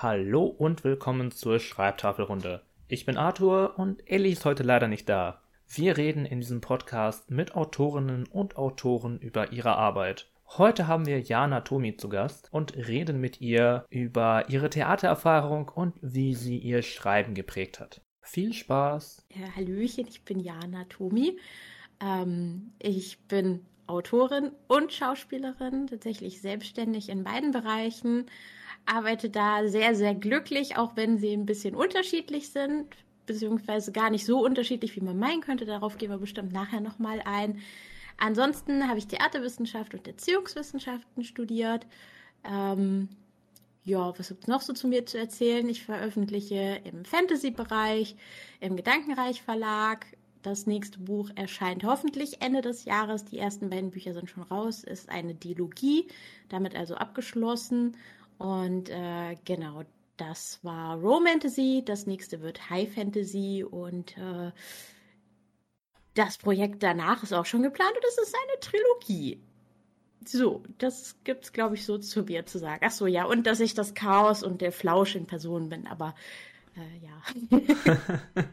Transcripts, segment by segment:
Hallo und willkommen zur Schreibtafelrunde. Ich bin Arthur und Ellie ist heute leider nicht da. Wir reden in diesem Podcast mit Autorinnen und Autoren über ihre Arbeit. Heute haben wir Jana Tomi zu Gast und reden mit ihr über ihre Theatererfahrung und wie sie ihr Schreiben geprägt hat. Viel Spaß! Hallöchen, ich bin Jana Tomi. Ähm, ich bin Autorin und Schauspielerin, tatsächlich selbstständig in beiden Bereichen arbeite da sehr, sehr glücklich, auch wenn sie ein bisschen unterschiedlich sind, beziehungsweise gar nicht so unterschiedlich, wie man meinen könnte. Darauf gehen wir bestimmt nachher nochmal ein. Ansonsten habe ich Theaterwissenschaft und Erziehungswissenschaften studiert. Ähm, ja, was gibt es noch so zu mir zu erzählen? Ich veröffentliche im Fantasy-Bereich, im Gedankenreich Verlag. Das nächste Buch erscheint hoffentlich Ende des Jahres. Die ersten beiden Bücher sind schon raus. Ist eine Dilogie, damit also abgeschlossen. Und äh, genau, das war Romantasy, das nächste wird High Fantasy und äh, das Projekt danach ist auch schon geplant und es ist eine Trilogie. So, das gibt's, glaube ich, so zu mir zu sagen. Ach so, ja, und dass ich das Chaos und der Flausch in Person bin, aber äh, ja.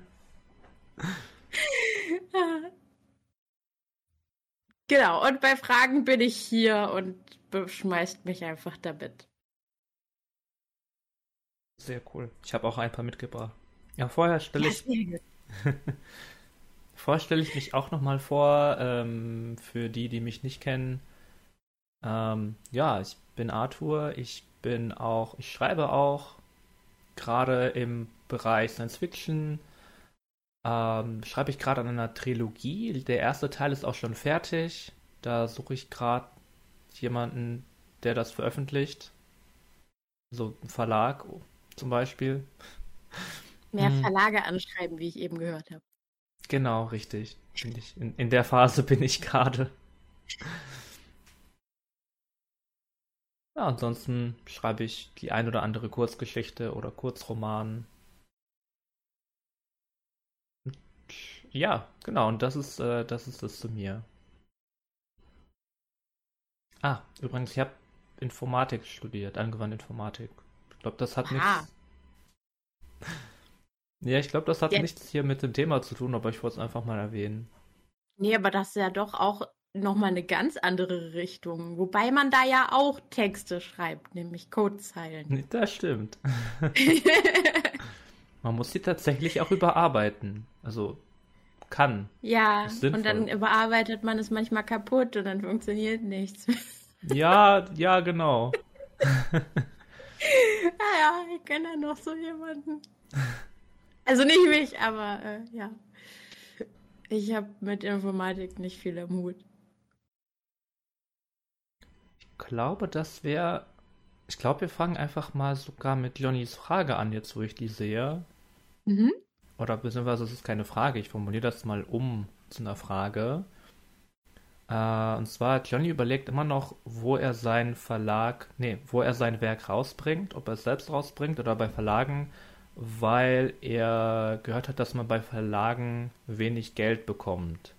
genau, und bei Fragen bin ich hier und beschmeißt mich einfach damit. Sehr cool. Ich habe auch ein paar mitgebracht. Ja, vorher stelle ich. vorher stelle ich mich auch nochmal vor, ähm, für die, die mich nicht kennen. Ähm, ja, ich bin Arthur, ich bin auch, ich schreibe auch, gerade im Bereich Science Fiction. Ähm, schreibe ich gerade an einer Trilogie. Der erste Teil ist auch schon fertig. Da suche ich gerade jemanden, der das veröffentlicht. So ein Verlag zum Beispiel. Mehr hm. Verlage anschreiben, wie ich eben gehört habe. Genau, richtig. In, in der Phase bin ich gerade. Ja, ansonsten schreibe ich die ein oder andere Kurzgeschichte oder Kurzroman. Ja, genau, und das ist, äh, das ist es zu mir. Ah, übrigens, ich habe Informatik studiert, angewandte Informatik glaube, das hat nichts. Ja, ich glaube, das hat ja. nichts hier mit dem Thema zu tun, aber ich wollte es einfach mal erwähnen. Nee, aber das ist ja doch auch nochmal eine ganz andere Richtung. Wobei man da ja auch Texte schreibt, nämlich Codezeilen. Das stimmt. man muss sie tatsächlich auch überarbeiten. Also kann. Ja, und dann überarbeitet man es manchmal kaputt und dann funktioniert nichts. ja, ja, genau. ja, ja, ich kenne ja noch so jemanden. Also nicht mich, aber äh, ja. Ich habe mit Informatik nicht viel am Hut. Ich glaube, das wäre. Ich glaube, wir fangen einfach mal sogar mit Leonis Frage an, jetzt wo ich die sehe. Mhm. Oder beziehungsweise es ist keine Frage, ich formuliere das mal um zu einer Frage. Äh, und zwar, Johnny überlegt immer noch, wo er seinen Verlag, nee, wo er sein Werk rausbringt, ob er es selbst rausbringt oder bei Verlagen, weil er gehört hat, dass man bei Verlagen wenig Geld bekommt.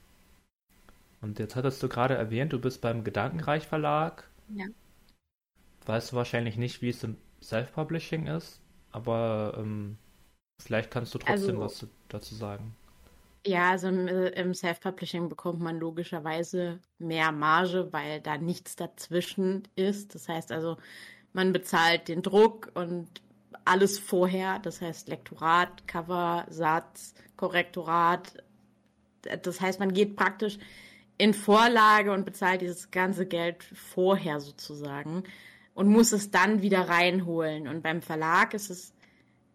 Und jetzt hattest du gerade erwähnt, du bist beim Gedankenreich Verlag. Ja. Weißt du wahrscheinlich nicht, wie es im Self-Publishing ist, aber ähm, vielleicht kannst du trotzdem also, was dazu sagen. Ja, also im, äh, im Self-Publishing bekommt man logischerweise mehr Marge, weil da nichts dazwischen ist. Das heißt also, man bezahlt den Druck und alles vorher. Das heißt Lektorat, Cover, Satz, Korrektorat. Das heißt, man geht praktisch in Vorlage und bezahlt dieses ganze Geld vorher sozusagen und muss es dann wieder reinholen. Und beim Verlag ist es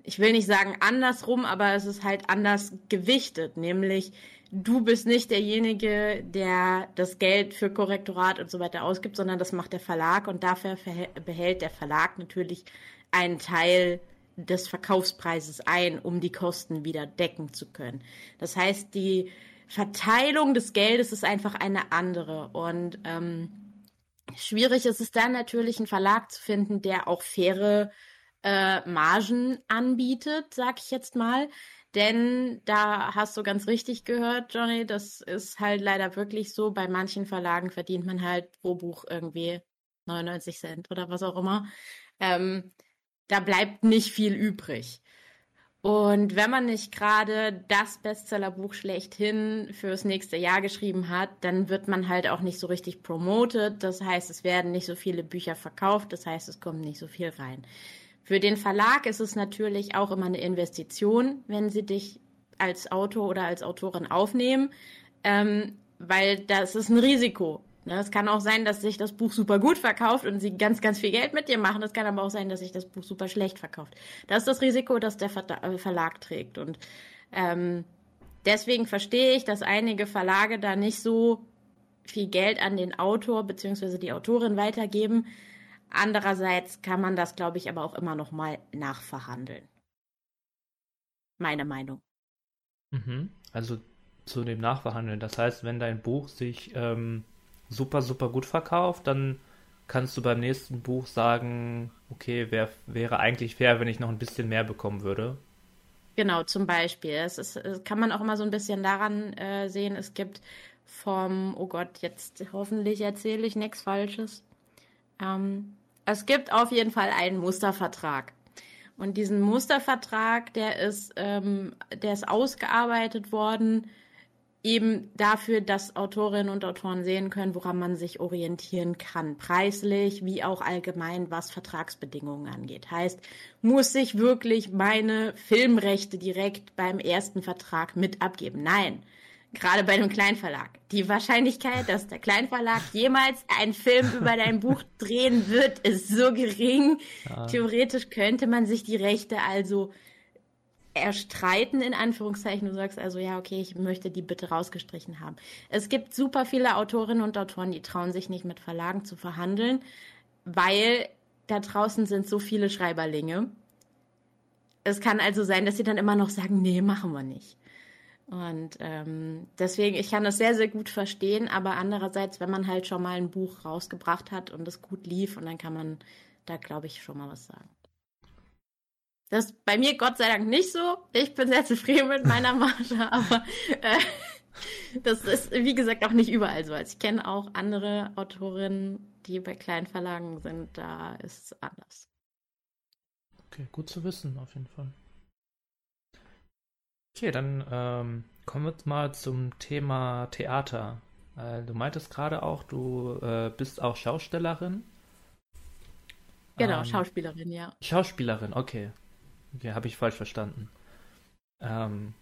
ich will nicht sagen andersrum, aber es ist halt anders gewichtet, nämlich du bist nicht derjenige, der das Geld für Korrektorat und so weiter ausgibt, sondern das macht der Verlag und dafür behält der Verlag natürlich einen Teil des Verkaufspreises ein, um die Kosten wieder decken zu können. Das heißt, die Verteilung des Geldes ist einfach eine andere und ähm, schwierig ist es dann natürlich, einen Verlag zu finden, der auch faire äh, Margen anbietet, sag ich jetzt mal. Denn da hast du ganz richtig gehört, Johnny, das ist halt leider wirklich so. Bei manchen Verlagen verdient man halt pro Buch irgendwie 99 Cent oder was auch immer. Ähm, da bleibt nicht viel übrig. Und wenn man nicht gerade das Bestsellerbuch schlechthin fürs nächste Jahr geschrieben hat, dann wird man halt auch nicht so richtig promoted. Das heißt, es werden nicht so viele Bücher verkauft. Das heißt, es kommt nicht so viel rein. Für den Verlag ist es natürlich auch immer eine Investition, wenn sie dich als Autor oder als Autorin aufnehmen, ähm, weil das ist ein Risiko. Ne, es kann auch sein, dass sich das Buch super gut verkauft und sie ganz, ganz viel Geld mit dir machen. Es kann aber auch sein, dass sich das Buch super schlecht verkauft. Das ist das Risiko, das der äh, Verlag trägt. Und ähm, deswegen verstehe ich, dass einige Verlage da nicht so viel Geld an den Autor bzw. die Autorin weitergeben. Andererseits kann man das, glaube ich, aber auch immer noch mal nachverhandeln. Meine Meinung. Mhm. Also zu dem Nachverhandeln. Das heißt, wenn dein Buch sich ähm, super, super gut verkauft, dann kannst du beim nächsten Buch sagen, okay, wär, wäre eigentlich fair, wenn ich noch ein bisschen mehr bekommen würde. Genau, zum Beispiel. Es ist, kann man auch immer so ein bisschen daran äh, sehen, es gibt vom, oh Gott, jetzt hoffentlich erzähle ich nichts Falsches. Ähm, es gibt auf jeden Fall einen Mustervertrag. Und diesen Mustervertrag, der ist, ähm, der ist ausgearbeitet worden eben dafür, dass Autorinnen und Autoren sehen können, woran man sich orientieren kann, preislich wie auch allgemein, was Vertragsbedingungen angeht. Heißt, muss ich wirklich meine Filmrechte direkt beim ersten Vertrag mit abgeben? Nein. Gerade bei einem Kleinverlag. Die Wahrscheinlichkeit, dass der Kleinverlag jemals einen Film über dein Buch drehen wird, ist so gering. Ja. Theoretisch könnte man sich die Rechte also erstreiten, in Anführungszeichen. Du sagst also, ja, okay, ich möchte die bitte rausgestrichen haben. Es gibt super viele Autorinnen und Autoren, die trauen sich nicht mit Verlagen zu verhandeln, weil da draußen sind so viele Schreiberlinge. Es kann also sein, dass sie dann immer noch sagen, nee, machen wir nicht. Und ähm, deswegen, ich kann das sehr, sehr gut verstehen, aber andererseits, wenn man halt schon mal ein Buch rausgebracht hat und es gut lief, und dann kann man da, glaube ich, schon mal was sagen. Das ist bei mir Gott sei Dank nicht so. Ich bin sehr zufrieden mit meiner Marge, aber äh, das ist, wie gesagt, auch nicht überall so. Also ich kenne auch andere Autorinnen, die bei kleinen Verlagen sind. Da ist es anders. Okay, gut zu wissen, auf jeden Fall. Okay, dann ähm, kommen wir mal zum Thema Theater. Äh, du meintest gerade auch, du äh, bist auch Schaustellerin. Genau, ähm, Schauspielerin, ja. Schauspielerin, okay. Okay, habe ich falsch verstanden. Ähm,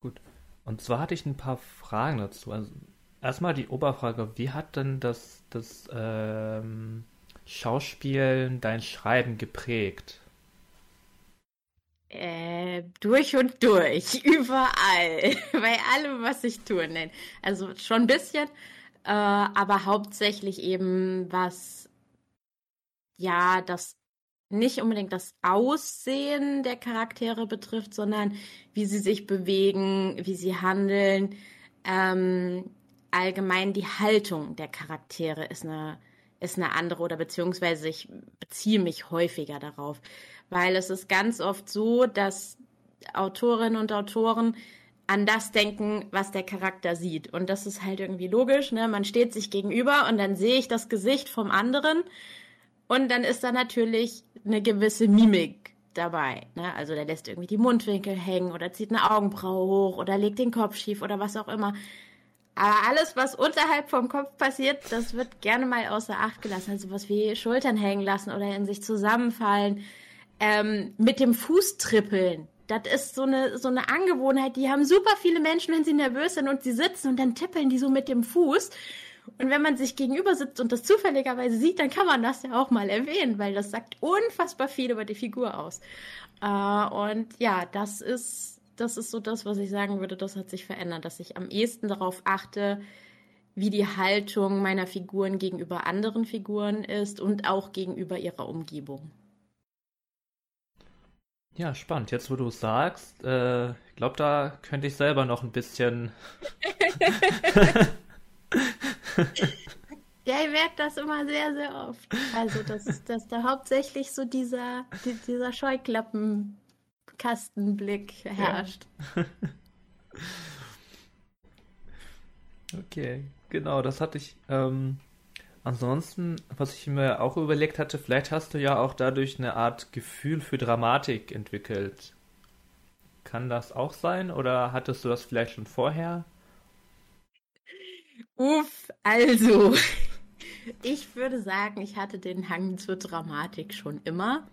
gut. Und zwar hatte ich ein paar Fragen dazu. Also erstmal die Oberfrage, wie hat denn das, das ähm, Schauspielen dein Schreiben geprägt? Äh, durch und durch, überall, bei allem, was ich tue. Nein, also schon ein bisschen, äh, aber hauptsächlich eben was, ja, das nicht unbedingt das Aussehen der Charaktere betrifft, sondern wie sie sich bewegen, wie sie handeln. Ähm, allgemein die Haltung der Charaktere ist eine, ist eine andere oder beziehungsweise ich beziehe mich häufiger darauf, weil es ist ganz oft so, dass Autorinnen und Autoren an das denken, was der Charakter sieht. Und das ist halt irgendwie logisch, ne? Man steht sich gegenüber und dann sehe ich das Gesicht vom anderen und dann ist da natürlich eine gewisse Mimik dabei. Ne? Also der lässt irgendwie die Mundwinkel hängen oder zieht eine Augenbraue hoch oder legt den Kopf schief oder was auch immer. Aber alles, was unterhalb vom Kopf passiert, das wird gerne mal außer Acht gelassen. Also was wie Schultern hängen lassen oder in sich zusammenfallen. Ähm, mit dem Fuß trippeln. Das ist so eine, so eine Angewohnheit, die haben super viele Menschen, wenn sie nervös sind und sie sitzen und dann tippeln die so mit dem Fuß. Und wenn man sich gegenüber sitzt und das zufälligerweise sieht, dann kann man das ja auch mal erwähnen, weil das sagt unfassbar viel über die Figur aus. Äh, und ja, das ist, das ist so das, was ich sagen würde, das hat sich verändert, dass ich am ehesten darauf achte, wie die Haltung meiner Figuren gegenüber anderen Figuren ist und auch gegenüber ihrer Umgebung. Ja, spannend. Jetzt, wo du es sagst, äh, ich glaube, da könnte ich selber noch ein bisschen Ja, ich merke das immer sehr, sehr oft. Also, dass, dass da hauptsächlich so dieser, dieser Scheuklappenkastenblick herrscht. Ja. okay, genau, das hatte ich ähm, ansonsten, was ich mir auch überlegt hatte, vielleicht hast du ja auch dadurch eine Art Gefühl für Dramatik entwickelt. Kann das auch sein oder hattest du das vielleicht schon vorher? Uff, also, ich würde sagen, ich hatte den Hang zur Dramatik schon immer.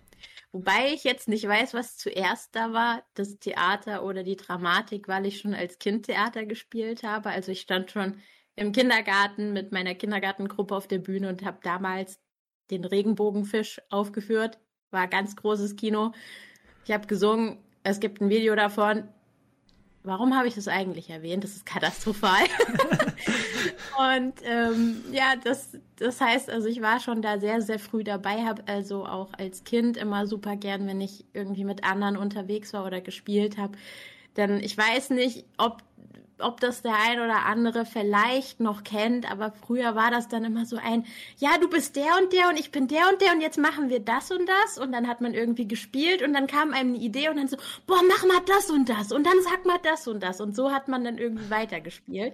Wobei ich jetzt nicht weiß, was zuerst da war, das Theater oder die Dramatik, weil ich schon als Kind Theater gespielt habe. Also ich stand schon im Kindergarten mit meiner Kindergartengruppe auf der Bühne und habe damals den Regenbogenfisch aufgeführt. War ganz großes Kino. Ich habe gesungen, es gibt ein Video davon. Warum habe ich das eigentlich erwähnt? Das ist katastrophal. und ähm, ja, das, das heißt, also ich war schon da sehr, sehr früh dabei, habe also auch als Kind immer super gern, wenn ich irgendwie mit anderen unterwegs war oder gespielt habe. Denn ich weiß nicht, ob ob das der ein oder andere vielleicht noch kennt, aber früher war das dann immer so ein, ja, du bist der und der und ich bin der und der und jetzt machen wir das und das und dann hat man irgendwie gespielt und dann kam einem eine Idee und dann so, boah, mach mal das und das und dann sag mal das und das und so hat man dann irgendwie weitergespielt.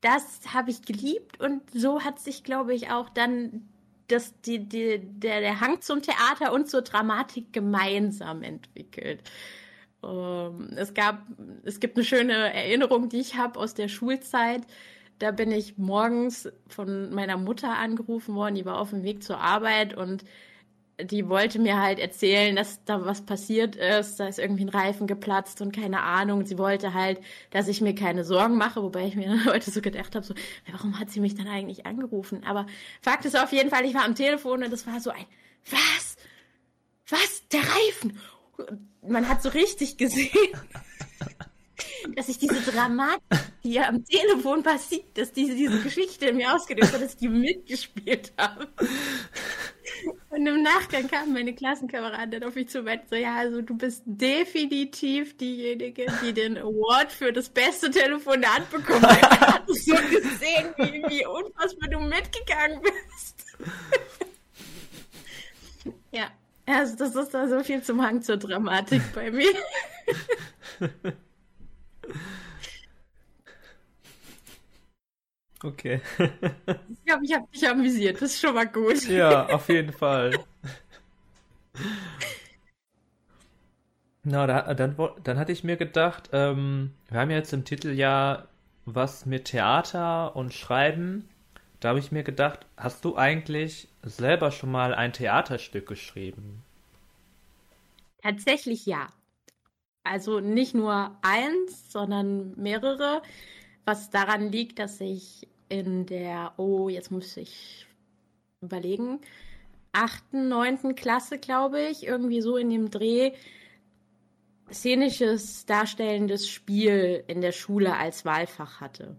Das habe ich geliebt und so hat sich, glaube ich, auch dann das, die, die, der, der Hang zum Theater und zur Dramatik gemeinsam entwickelt. Ähm, es gab, es gibt eine schöne Erinnerung, die ich habe aus der Schulzeit. Da bin ich morgens von meiner Mutter angerufen worden, die war auf dem Weg zur Arbeit und die wollte mir halt erzählen, dass da was passiert ist, da ist irgendwie ein Reifen geplatzt und keine Ahnung. Sie wollte halt, dass ich mir keine Sorgen mache, wobei ich mir dann heute so gedacht habe, so, warum hat sie mich dann eigentlich angerufen? Aber Fakt ist auf jeden Fall, ich war am Telefon und es war so ein, was? Was? Der Reifen? man hat so richtig gesehen, dass ich diese Dramatik, die ja am Telefon passiert, dass diese, diese Geschichte in mir ausgelöst hat, dass ich die mitgespielt habe. Und im Nachgang kamen meine Klassenkameraden auf mich zu und so, ja, also du bist definitiv diejenige, die den Award für das beste Telefonat bekommen hat. Ich habe so gesehen, wie, wie unfassbar du mitgegangen bist. ja, also das ist da so viel zum Hang zur Dramatik bei mir. Okay. Ich glaube, ich habe dich amüsiert. Das ist schon mal gut. Ja, auf jeden Fall. Na, da, dann, dann hatte ich mir gedacht, ähm, wir haben jetzt im Titel ja was mit Theater und Schreiben. Da habe ich mir gedacht, hast du eigentlich selber schon mal ein Theaterstück geschrieben? Tatsächlich ja. Also nicht nur eins, sondern mehrere. Was daran liegt, dass ich in der, oh, jetzt muss ich überlegen, achten, neunten Klasse, glaube ich, irgendwie so in dem Dreh, szenisches, darstellendes Spiel in der Schule als Wahlfach hatte.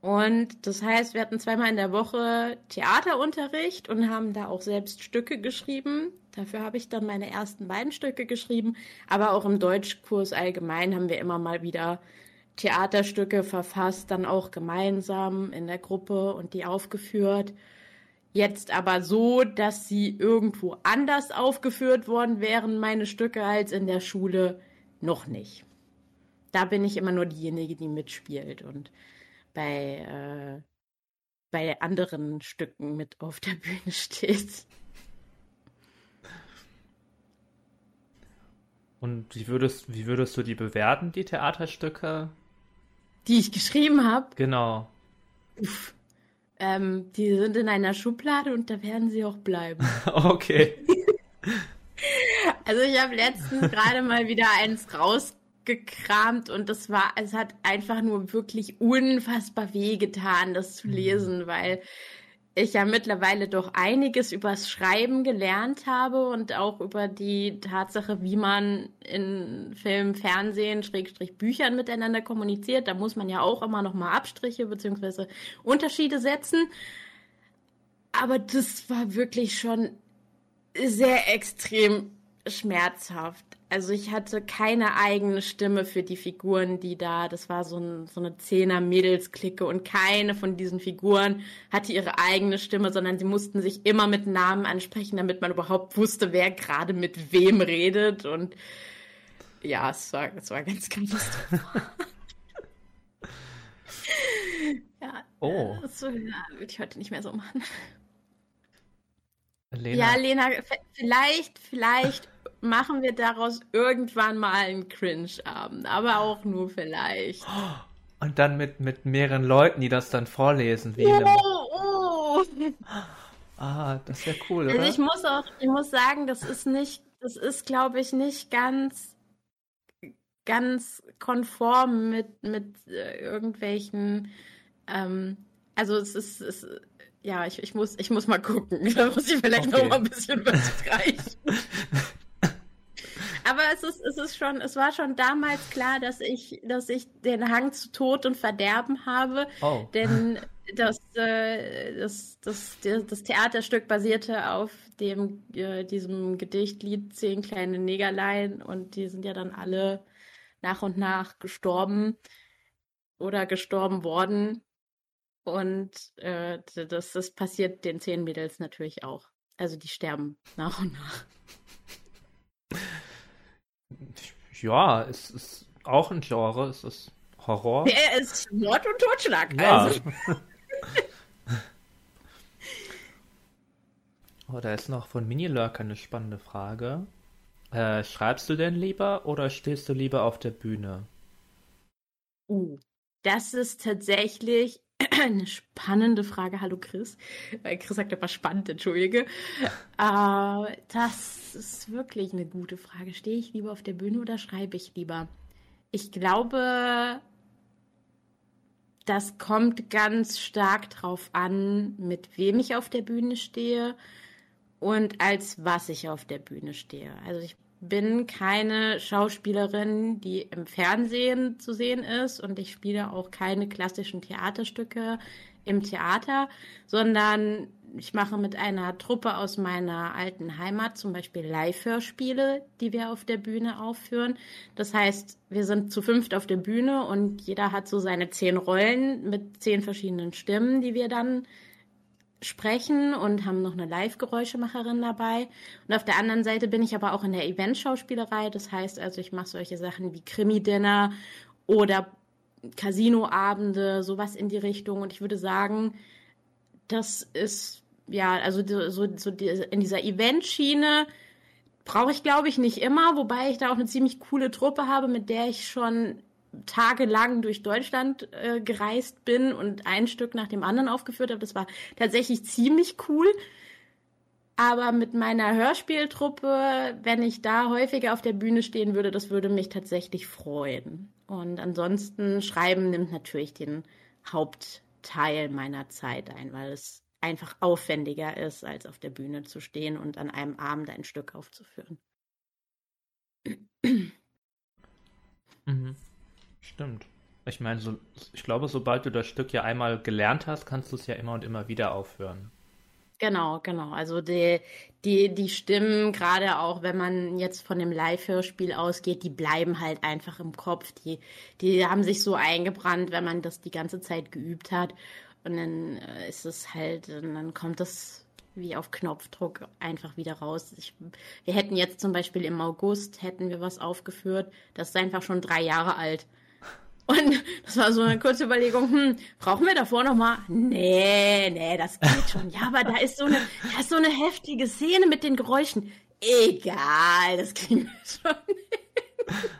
Und das heißt, wir hatten zweimal in der Woche Theaterunterricht und haben da auch selbst Stücke geschrieben. Dafür habe ich dann meine ersten beiden Stücke geschrieben. Aber auch im Deutschkurs allgemein haben wir immer mal wieder Theaterstücke verfasst, dann auch gemeinsam in der Gruppe und die aufgeführt. Jetzt aber so, dass sie irgendwo anders aufgeführt worden wären, meine Stücke, als in der Schule, noch nicht. Da bin ich immer nur diejenige, die mitspielt und bei, äh, bei anderen Stücken mit auf der Bühne steht. Und wie würdest, wie würdest du die bewerten, die Theaterstücke? Die ich geschrieben habe? Genau. Uff. Ähm, die sind in einer Schublade und da werden sie auch bleiben. okay. also ich habe letztens gerade mal wieder eins raus gekramt und das war, es hat einfach nur wirklich unfassbar wehgetan, das zu mhm. lesen, weil ich ja mittlerweile doch einiges übers Schreiben gelernt habe und auch über die Tatsache, wie man in Film, Fernsehen, Schrägstrich Büchern miteinander kommuniziert. Da muss man ja auch immer noch mal Abstriche beziehungsweise Unterschiede setzen. Aber das war wirklich schon sehr extrem schmerzhaft. Also ich hatte keine eigene Stimme für die Figuren, die da, das war so, ein, so eine Zehner-Mädels-Clique und keine von diesen Figuren hatte ihre eigene Stimme, sondern sie mussten sich immer mit Namen ansprechen, damit man überhaupt wusste, wer gerade mit wem redet und ja, es war, es war ganz, ganz ja, Oh. Das würde ich heute nicht mehr so machen. Lena. Ja, Lena, vielleicht, vielleicht machen wir daraus irgendwann mal einen Cringe-Abend, aber auch nur vielleicht. Und dann mit, mit mehreren Leuten, die das dann vorlesen. Wie oh, oh. Ah, das wäre cool, also oder? Also ich muss auch, ich muss sagen, das ist nicht, das ist, glaube ich, nicht ganz, ganz konform mit, mit äh, irgendwelchen, ähm, also es ist, es, ja, ich, ich, muss, ich muss mal gucken. Da muss ich vielleicht okay. noch mal ein bisschen was reichen. Aber es ist, es ist schon, es war schon damals klar, dass ich, dass ich den Hang zu Tod und Verderben habe. Oh. Denn das, äh, das, das, das, Theaterstück basierte auf dem, äh, diesem Gedichtlied Zehn kleine Negerlein und die sind ja dann alle nach und nach gestorben oder gestorben worden. Und äh, das, das passiert den zehn Mädels natürlich auch. Also die sterben nach und nach. Ja, es ist auch ein Genre, es ist Horror. Er ist Mord und Totschlag. Ja. Also. oh, da ist noch von Mini-Lurker eine spannende Frage. Äh, schreibst du denn lieber oder stehst du lieber auf der Bühne? Uh, das ist tatsächlich eine spannende Frage. Hallo Chris. Chris sagt etwas spannend, entschuldige. äh, das ist wirklich eine gute Frage. Stehe ich lieber auf der Bühne oder schreibe ich lieber? Ich glaube, das kommt ganz stark drauf an, mit wem ich auf der Bühne stehe und als was ich auf der Bühne stehe. Also ich bin keine Schauspielerin, die im Fernsehen zu sehen ist und ich spiele auch keine klassischen Theaterstücke im Theater, sondern ich mache mit einer Truppe aus meiner alten Heimat zum Beispiel Live-Hörspiele, die wir auf der Bühne aufführen. Das heißt, wir sind zu fünft auf der Bühne und jeder hat so seine zehn Rollen mit zehn verschiedenen Stimmen, die wir dann sprechen und haben noch eine Live-Geräuschemacherin dabei. Und auf der anderen Seite bin ich aber auch in der Event-Schauspielerei. Das heißt also, ich mache solche Sachen wie Krimi-Dinner oder Casino-Abende, sowas in die Richtung. Und ich würde sagen, das ist, ja, also so, so in dieser Event-Schiene brauche ich, glaube ich, nicht immer, wobei ich da auch eine ziemlich coole Truppe habe, mit der ich schon tagelang durch Deutschland äh, gereist bin und ein Stück nach dem anderen aufgeführt habe. Das war tatsächlich ziemlich cool. Aber mit meiner Hörspieltruppe, wenn ich da häufiger auf der Bühne stehen würde, das würde mich tatsächlich freuen. Und ansonsten Schreiben nimmt natürlich den Hauptteil meiner Zeit ein, weil es einfach aufwendiger ist, als auf der Bühne zu stehen und an einem Abend ein Stück aufzuführen. Mhm. Stimmt. Ich meine, so, ich glaube, sobald du das Stück ja einmal gelernt hast, kannst du es ja immer und immer wieder aufhören. Genau, genau. Also die, die, die Stimmen, gerade auch wenn man jetzt von dem Live-Hörspiel ausgeht, die bleiben halt einfach im Kopf. Die, die haben sich so eingebrannt, wenn man das die ganze Zeit geübt hat. Und dann äh, ist es halt, dann kommt das wie auf Knopfdruck einfach wieder raus. Ich, wir hätten jetzt zum Beispiel im August hätten wir was aufgeführt, das ist einfach schon drei Jahre alt. Und das war so eine kurze Überlegung, hm, brauchen wir davor nochmal? Nee, nee, das geht schon. Ja, aber da ist so eine, da ist so eine heftige Szene mit den Geräuschen. Egal, das kriegen wir schon.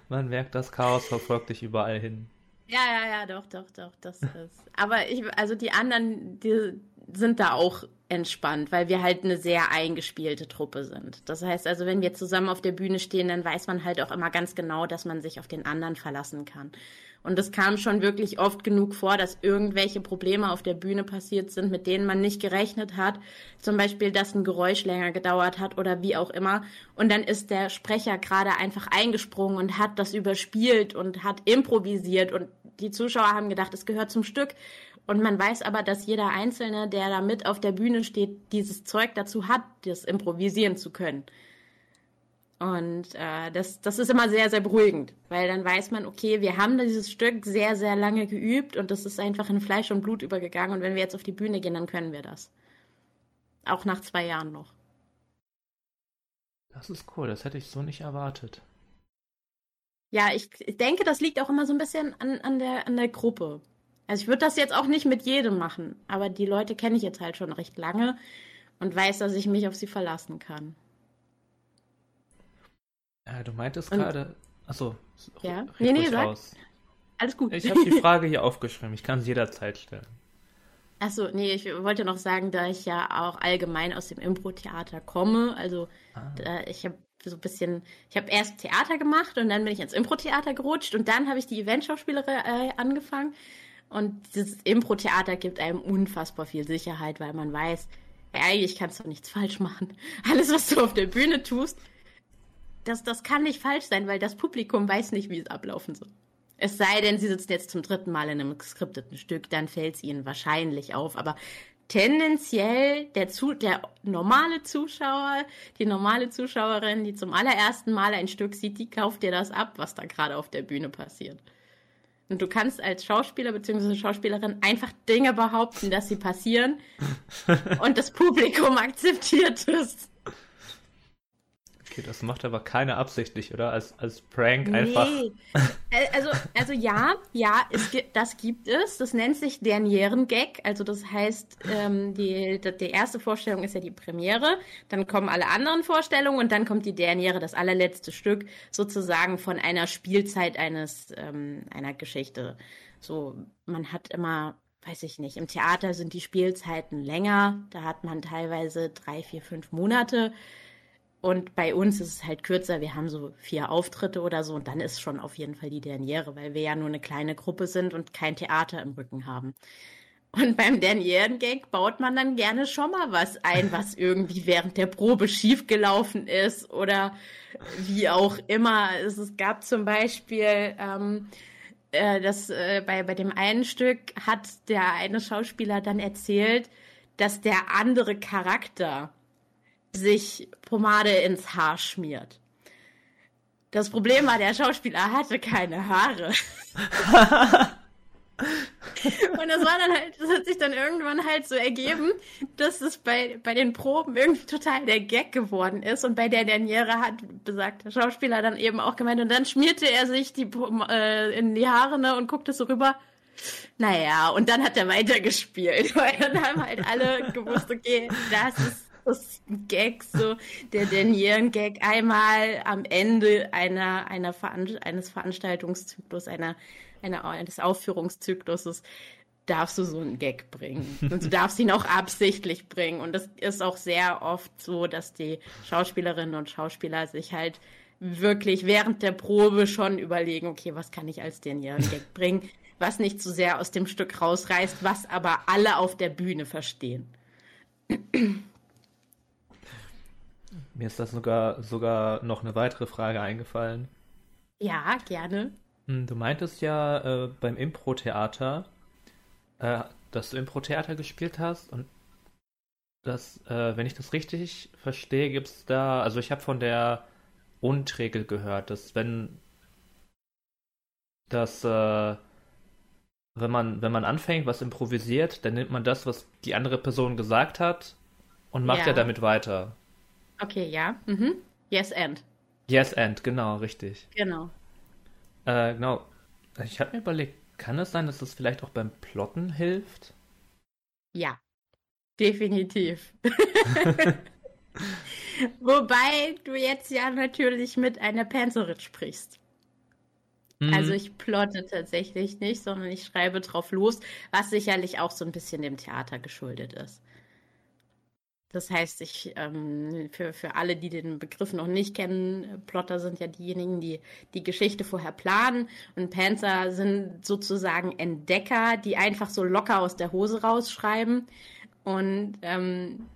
Man merkt, das Chaos verfolgt dich überall hin. Ja, ja, ja, doch, doch, doch, das ist. Aber ich, also die anderen, die sind da auch entspannt, weil wir halt eine sehr eingespielte Truppe sind. Das heißt also, wenn wir zusammen auf der Bühne stehen, dann weiß man halt auch immer ganz genau, dass man sich auf den anderen verlassen kann. Und es kam schon wirklich oft genug vor, dass irgendwelche Probleme auf der Bühne passiert sind, mit denen man nicht gerechnet hat. Zum Beispiel, dass ein Geräusch länger gedauert hat oder wie auch immer. Und dann ist der Sprecher gerade einfach eingesprungen und hat das überspielt und hat improvisiert. Und die Zuschauer haben gedacht, es gehört zum Stück. Und man weiß aber, dass jeder Einzelne, der da mit auf der Bühne steht, dieses Zeug dazu hat, das improvisieren zu können. Und äh, das, das ist immer sehr, sehr beruhigend, weil dann weiß man, okay, wir haben dieses Stück sehr, sehr lange geübt und das ist einfach in Fleisch und Blut übergegangen. Und wenn wir jetzt auf die Bühne gehen, dann können wir das. Auch nach zwei Jahren noch. Das ist cool, das hätte ich so nicht erwartet. Ja, ich, denke, das liegt auch immer so ein bisschen an, an, der, an der Gruppe. Also ich würde das jetzt auch nicht mit jedem machen, aber die Leute kenne ich jetzt halt schon recht lange und weiß, dass ich mich auf sie verlassen kann. Ja, du meintest gerade. Achso. Ja. Nee, nee, sag. Aus. Alles gut. Ich habe die Frage hier aufgeschrieben. Ich kann sie jederzeit stellen. Achso, nee, ich wollte noch sagen, da ich ja auch allgemein aus dem Impro-Theater komme. Also ah. da, ich habe so ein bisschen, ich habe erst Theater gemacht und dann bin ich ins Impro-Theater gerutscht und dann habe ich die Eventschauspielerei äh, angefangen. Und dieses Impro-Theater gibt einem unfassbar viel Sicherheit, weil man weiß, eigentlich kannst du nichts falsch machen. Alles, was du auf der Bühne tust, das, das kann nicht falsch sein, weil das Publikum weiß nicht, wie es ablaufen soll. Es sei denn, sie sitzen jetzt zum dritten Mal in einem geskripteten Stück, dann fällt es ihnen wahrscheinlich auf. Aber tendenziell der, Zu der normale Zuschauer, die normale Zuschauerin, die zum allerersten Mal ein Stück sieht, die kauft dir das ab, was da gerade auf der Bühne passiert. Und du kannst als Schauspieler bzw. Schauspielerin einfach Dinge behaupten, dass sie passieren und das Publikum akzeptiert es. Okay, das macht aber keiner absichtlich, oder? Als, als Prank nee. einfach. Also, also ja, ja, es gibt, das gibt es. Das nennt sich Dernieren-Gag. Also das heißt, ähm, die, die, die erste Vorstellung ist ja die Premiere, dann kommen alle anderen Vorstellungen und dann kommt die Derniere, das allerletzte Stück, sozusagen von einer Spielzeit eines ähm, einer Geschichte. So, man hat immer weiß ich nicht, im Theater sind die Spielzeiten länger, da hat man teilweise drei, vier, fünf Monate. Und bei uns ist es halt kürzer. Wir haben so vier Auftritte oder so und dann ist schon auf jeden Fall die Derniere, weil wir ja nur eine kleine Gruppe sind und kein Theater im Rücken haben. Und beim Dernieren-Gag baut man dann gerne schon mal was ein, was irgendwie während der Probe schiefgelaufen ist oder wie auch immer. Es, es gab zum Beispiel ähm, äh, das äh, bei, bei dem einen Stück hat der eine Schauspieler dann erzählt, dass der andere Charakter sich Pomade ins Haar schmiert. Das Problem war, der Schauspieler hatte keine Haare. Und das war dann halt, das hat sich dann irgendwann halt so ergeben, dass es bei, bei den Proben irgendwie total der Gag geworden ist. Und bei der Derniere hat besagter Schauspieler dann eben auch gemeint, und dann schmierte er sich die äh, in die Haare ne, und guckte so rüber. Naja, und dann hat er weitergespielt, weil dann haben halt alle gewusst, okay, das ist das Gag, so der Denieren-Gag einmal am Ende einer, einer Veran eines Veranstaltungszyklus, einer, einer, eines Aufführungszykluses darfst du so einen Gag bringen. Und du darfst ihn auch absichtlich bringen. Und das ist auch sehr oft so, dass die Schauspielerinnen und Schauspieler sich halt wirklich während der Probe schon überlegen, okay, was kann ich als den Gag bringen, was nicht zu so sehr aus dem Stück rausreißt, was aber alle auf der Bühne verstehen. Mir ist das sogar, sogar noch eine weitere Frage eingefallen. Ja, gerne. Hm, du meintest ja äh, beim Impro-Theater, äh, dass du Impro-Theater gespielt hast und das, äh, wenn ich das richtig verstehe, gibt es da, also ich habe von der Unregel gehört, dass wenn dass äh, wenn man wenn man anfängt, was improvisiert, dann nimmt man das, was die andere Person gesagt hat und macht ja, ja damit weiter. Okay, ja. Mhm. Yes and. Yes and, genau, richtig. Genau. Äh, genau. Ich habe mir überlegt, kann es sein, dass das vielleicht auch beim Plotten hilft? Ja, definitiv. Wobei du jetzt ja natürlich mit einer Panzerin sprichst. Mhm. Also ich plotte tatsächlich nicht, sondern ich schreibe drauf los, was sicherlich auch so ein bisschen dem Theater geschuldet ist. Das heißt, ich ähm, für, für alle, die den Begriff noch nicht kennen, Plotter sind ja diejenigen, die die Geschichte vorher planen und Panzer sind sozusagen Entdecker, die einfach so locker aus der Hose rausschreiben. Und ähm,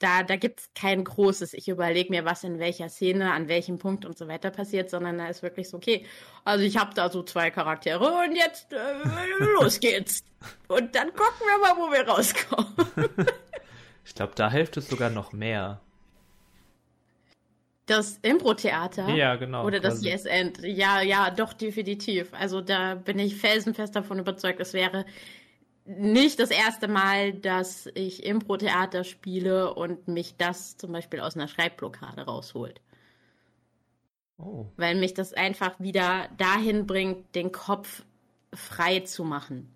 da, da gibt es kein großes, ich überlege mir, was in welcher Szene, an welchem Punkt und so weiter passiert, sondern da ist wirklich so, okay, also ich habe da so zwei Charaktere und jetzt äh, los geht's. Und dann gucken wir mal, wo wir rauskommen. Ich glaube, da hilft es sogar noch mehr. Das Impro-Theater? Ja, genau. Oder das Yes End? Ja, ja, doch, definitiv. Also da bin ich felsenfest davon überzeugt, es wäre nicht das erste Mal, dass ich Impro-Theater spiele und mich das zum Beispiel aus einer Schreibblockade rausholt. Oh. Weil mich das einfach wieder dahin bringt, den Kopf frei zu machen.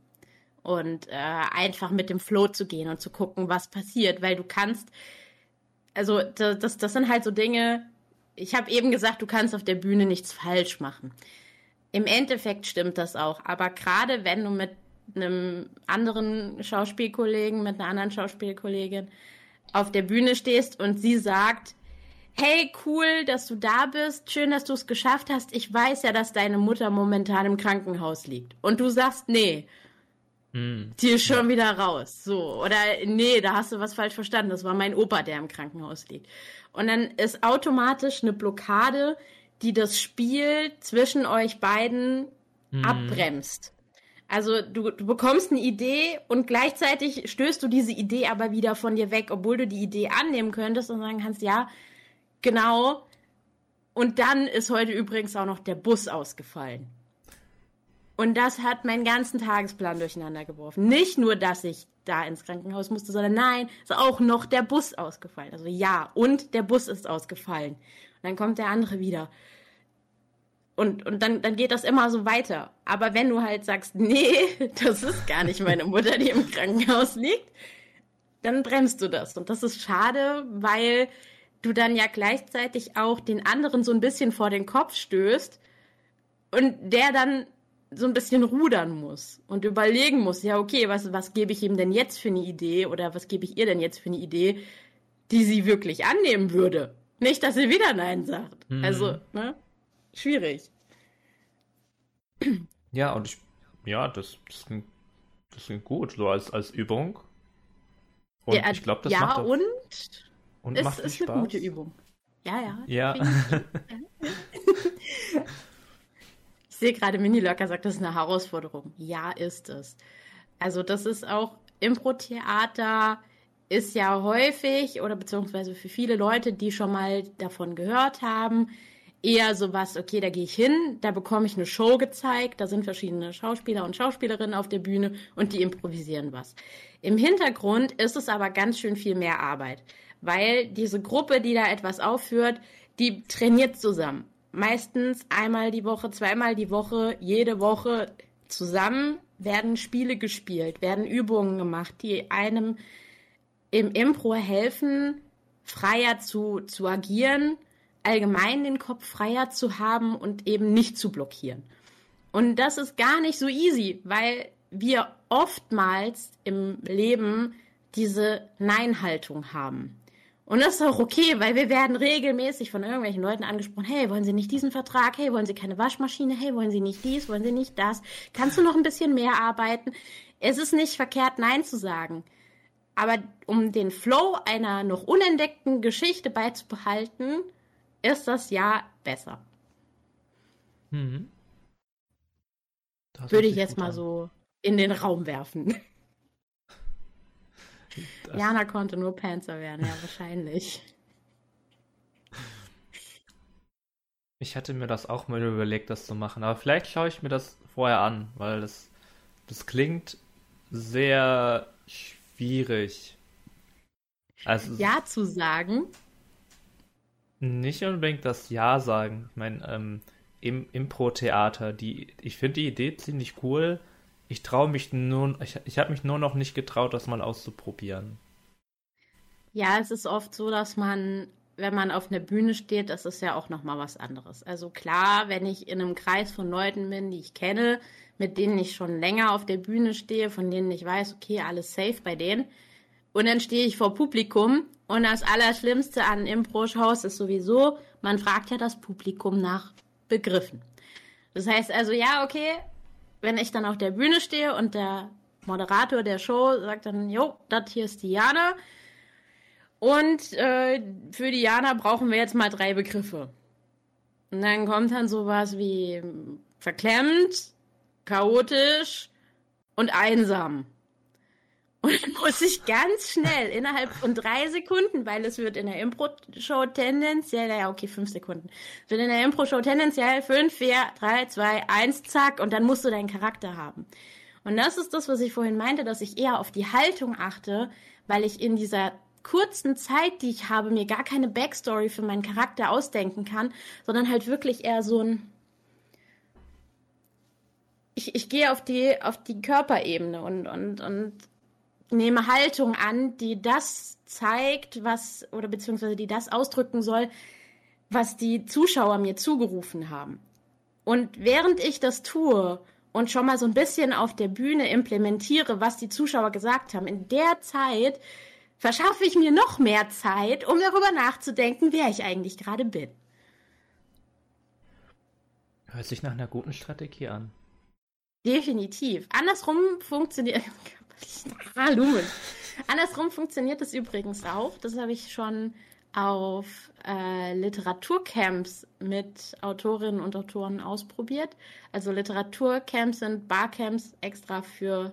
Und äh, einfach mit dem Flow zu gehen und zu gucken, was passiert, weil du kannst, also das, das sind halt so Dinge, ich habe eben gesagt, du kannst auf der Bühne nichts falsch machen. Im Endeffekt stimmt das auch, aber gerade wenn du mit einem anderen Schauspielkollegen, mit einer anderen Schauspielkollegin auf der Bühne stehst und sie sagt, hey, cool, dass du da bist, schön, dass du es geschafft hast. Ich weiß ja, dass deine Mutter momentan im Krankenhaus liegt. Und du sagst, nee, hm. die ist schon ja. wieder raus. So, oder nee, da hast du was falsch verstanden. Das war mein Opa, der im Krankenhaus liegt. Und dann ist automatisch eine Blockade, die das Spiel zwischen euch beiden hm. abbremst. Also du, du bekommst eine Idee und gleichzeitig stößt du diese Idee aber wieder von dir weg, obwohl du die Idee annehmen könntest und sagen kannst, ja, genau. Und dann ist heute übrigens auch noch der Bus ausgefallen. Und das hat meinen ganzen Tagesplan durcheinander geworfen. Nicht nur, dass ich da ins Krankenhaus musste, sondern nein, ist auch noch der Bus ausgefallen. Also ja, und der Bus ist ausgefallen. Und dann kommt der andere wieder. Und, und dann, dann geht das immer so weiter. Aber wenn du halt sagst, nee, das ist gar nicht meine Mutter, die im Krankenhaus liegt, dann bremst du das. Und das ist schade, weil du dann ja gleichzeitig auch den anderen so ein bisschen vor den Kopf stößt und der dann so ein bisschen rudern muss und überlegen muss, ja, okay, was, was gebe ich ihm denn jetzt für eine Idee oder was gebe ich ihr denn jetzt für eine Idee, die sie wirklich annehmen würde. Nicht, dass sie wieder Nein sagt. Mhm. Also, ne? schwierig. Ja, und ich, ja, das, das, klingt, das klingt gut, so als, als Übung. Und ja, ich glaube, das ja, macht auch, und, und es macht ist Spaß. eine gute Übung. Ja, ja. Ja. ich sehe gerade, Mini Locker sagt, das ist eine Herausforderung. Ja, ist es. Also, das ist auch Impro-Theater ist ja häufig oder beziehungsweise für viele Leute, die schon mal davon gehört haben, eher sowas, okay, da gehe ich hin, da bekomme ich eine Show gezeigt, da sind verschiedene Schauspieler und Schauspielerinnen auf der Bühne und die improvisieren was. Im Hintergrund ist es aber ganz schön viel mehr Arbeit, weil diese Gruppe, die da etwas aufführt, die trainiert zusammen. Meistens einmal die Woche, zweimal die Woche, jede Woche zusammen werden Spiele gespielt, werden Übungen gemacht, die einem im Impro helfen, freier zu, zu agieren, allgemein den Kopf freier zu haben und eben nicht zu blockieren. Und das ist gar nicht so easy, weil wir oftmals im Leben diese Nein-Haltung haben. Und das ist auch okay, weil wir werden regelmäßig von irgendwelchen Leuten angesprochen, hey, wollen Sie nicht diesen Vertrag? Hey, wollen Sie keine Waschmaschine? Hey, wollen Sie nicht dies? Wollen Sie nicht das? Kannst du noch ein bisschen mehr arbeiten? Es ist nicht verkehrt, Nein zu sagen. Aber um den Flow einer noch unentdeckten Geschichte beizubehalten, ist das Jahr besser. Mhm. Würde ich jetzt mal an. so in den Raum werfen. Das Jana konnte nur Panzer werden, ja, wahrscheinlich. Ich hatte mir das auch mal überlegt, das zu machen, aber vielleicht schaue ich mir das vorher an, weil das, das klingt sehr schwierig. Also, ja zu sagen, nicht unbedingt das Ja sagen. Ich meine, ähm, im Impro-Theater, die, ich finde die Idee ziemlich cool. Ich traue mich nur, ich, ich habe mich nur noch nicht getraut, das mal auszuprobieren. Ja, es ist oft so, dass man, wenn man auf einer Bühne steht, das ist ja auch nochmal was anderes. Also klar, wenn ich in einem Kreis von Leuten bin, die ich kenne, mit denen ich schon länger auf der Bühne stehe, von denen ich weiß, okay, alles safe bei denen. Und dann stehe ich vor Publikum und das Allerschlimmste an Impro-Shows ist sowieso, man fragt ja das Publikum nach Begriffen. Das heißt also, ja, okay, wenn ich dann auf der Bühne stehe und der Moderator der Show sagt dann, jo, das hier ist Diana. Und äh, für Diana brauchen wir jetzt mal drei Begriffe. Und dann kommt dann sowas wie verklemmt, chaotisch und einsam. Und muss ich ganz schnell, innerhalb von drei Sekunden, weil es wird in der Impro-Show tendenziell, ja okay, fünf Sekunden, wird in der Impro-Show tendenziell fünf, vier, drei, zwei, eins, zack, und dann musst du deinen Charakter haben. Und das ist das, was ich vorhin meinte, dass ich eher auf die Haltung achte, weil ich in dieser kurzen Zeit, die ich habe, mir gar keine Backstory für meinen Charakter ausdenken kann, sondern halt wirklich eher so ein, ich ich, ich gehe auf die, auf die Körperebene und, und, und nehme Haltung an, die das zeigt, was, oder beziehungsweise die das ausdrücken soll, was die Zuschauer mir zugerufen haben. Und während ich das tue und schon mal so ein bisschen auf der Bühne implementiere, was die Zuschauer gesagt haben, in der Zeit verschaffe ich mir noch mehr Zeit, um darüber nachzudenken, wer ich eigentlich gerade bin. Hört sich nach einer guten Strategie an. Definitiv. Andersrum funktioniert. Hallo. Andersrum funktioniert das übrigens auch. Das habe ich schon auf äh, Literaturcamps mit Autorinnen und Autoren ausprobiert. Also Literaturcamps sind Barcamps extra für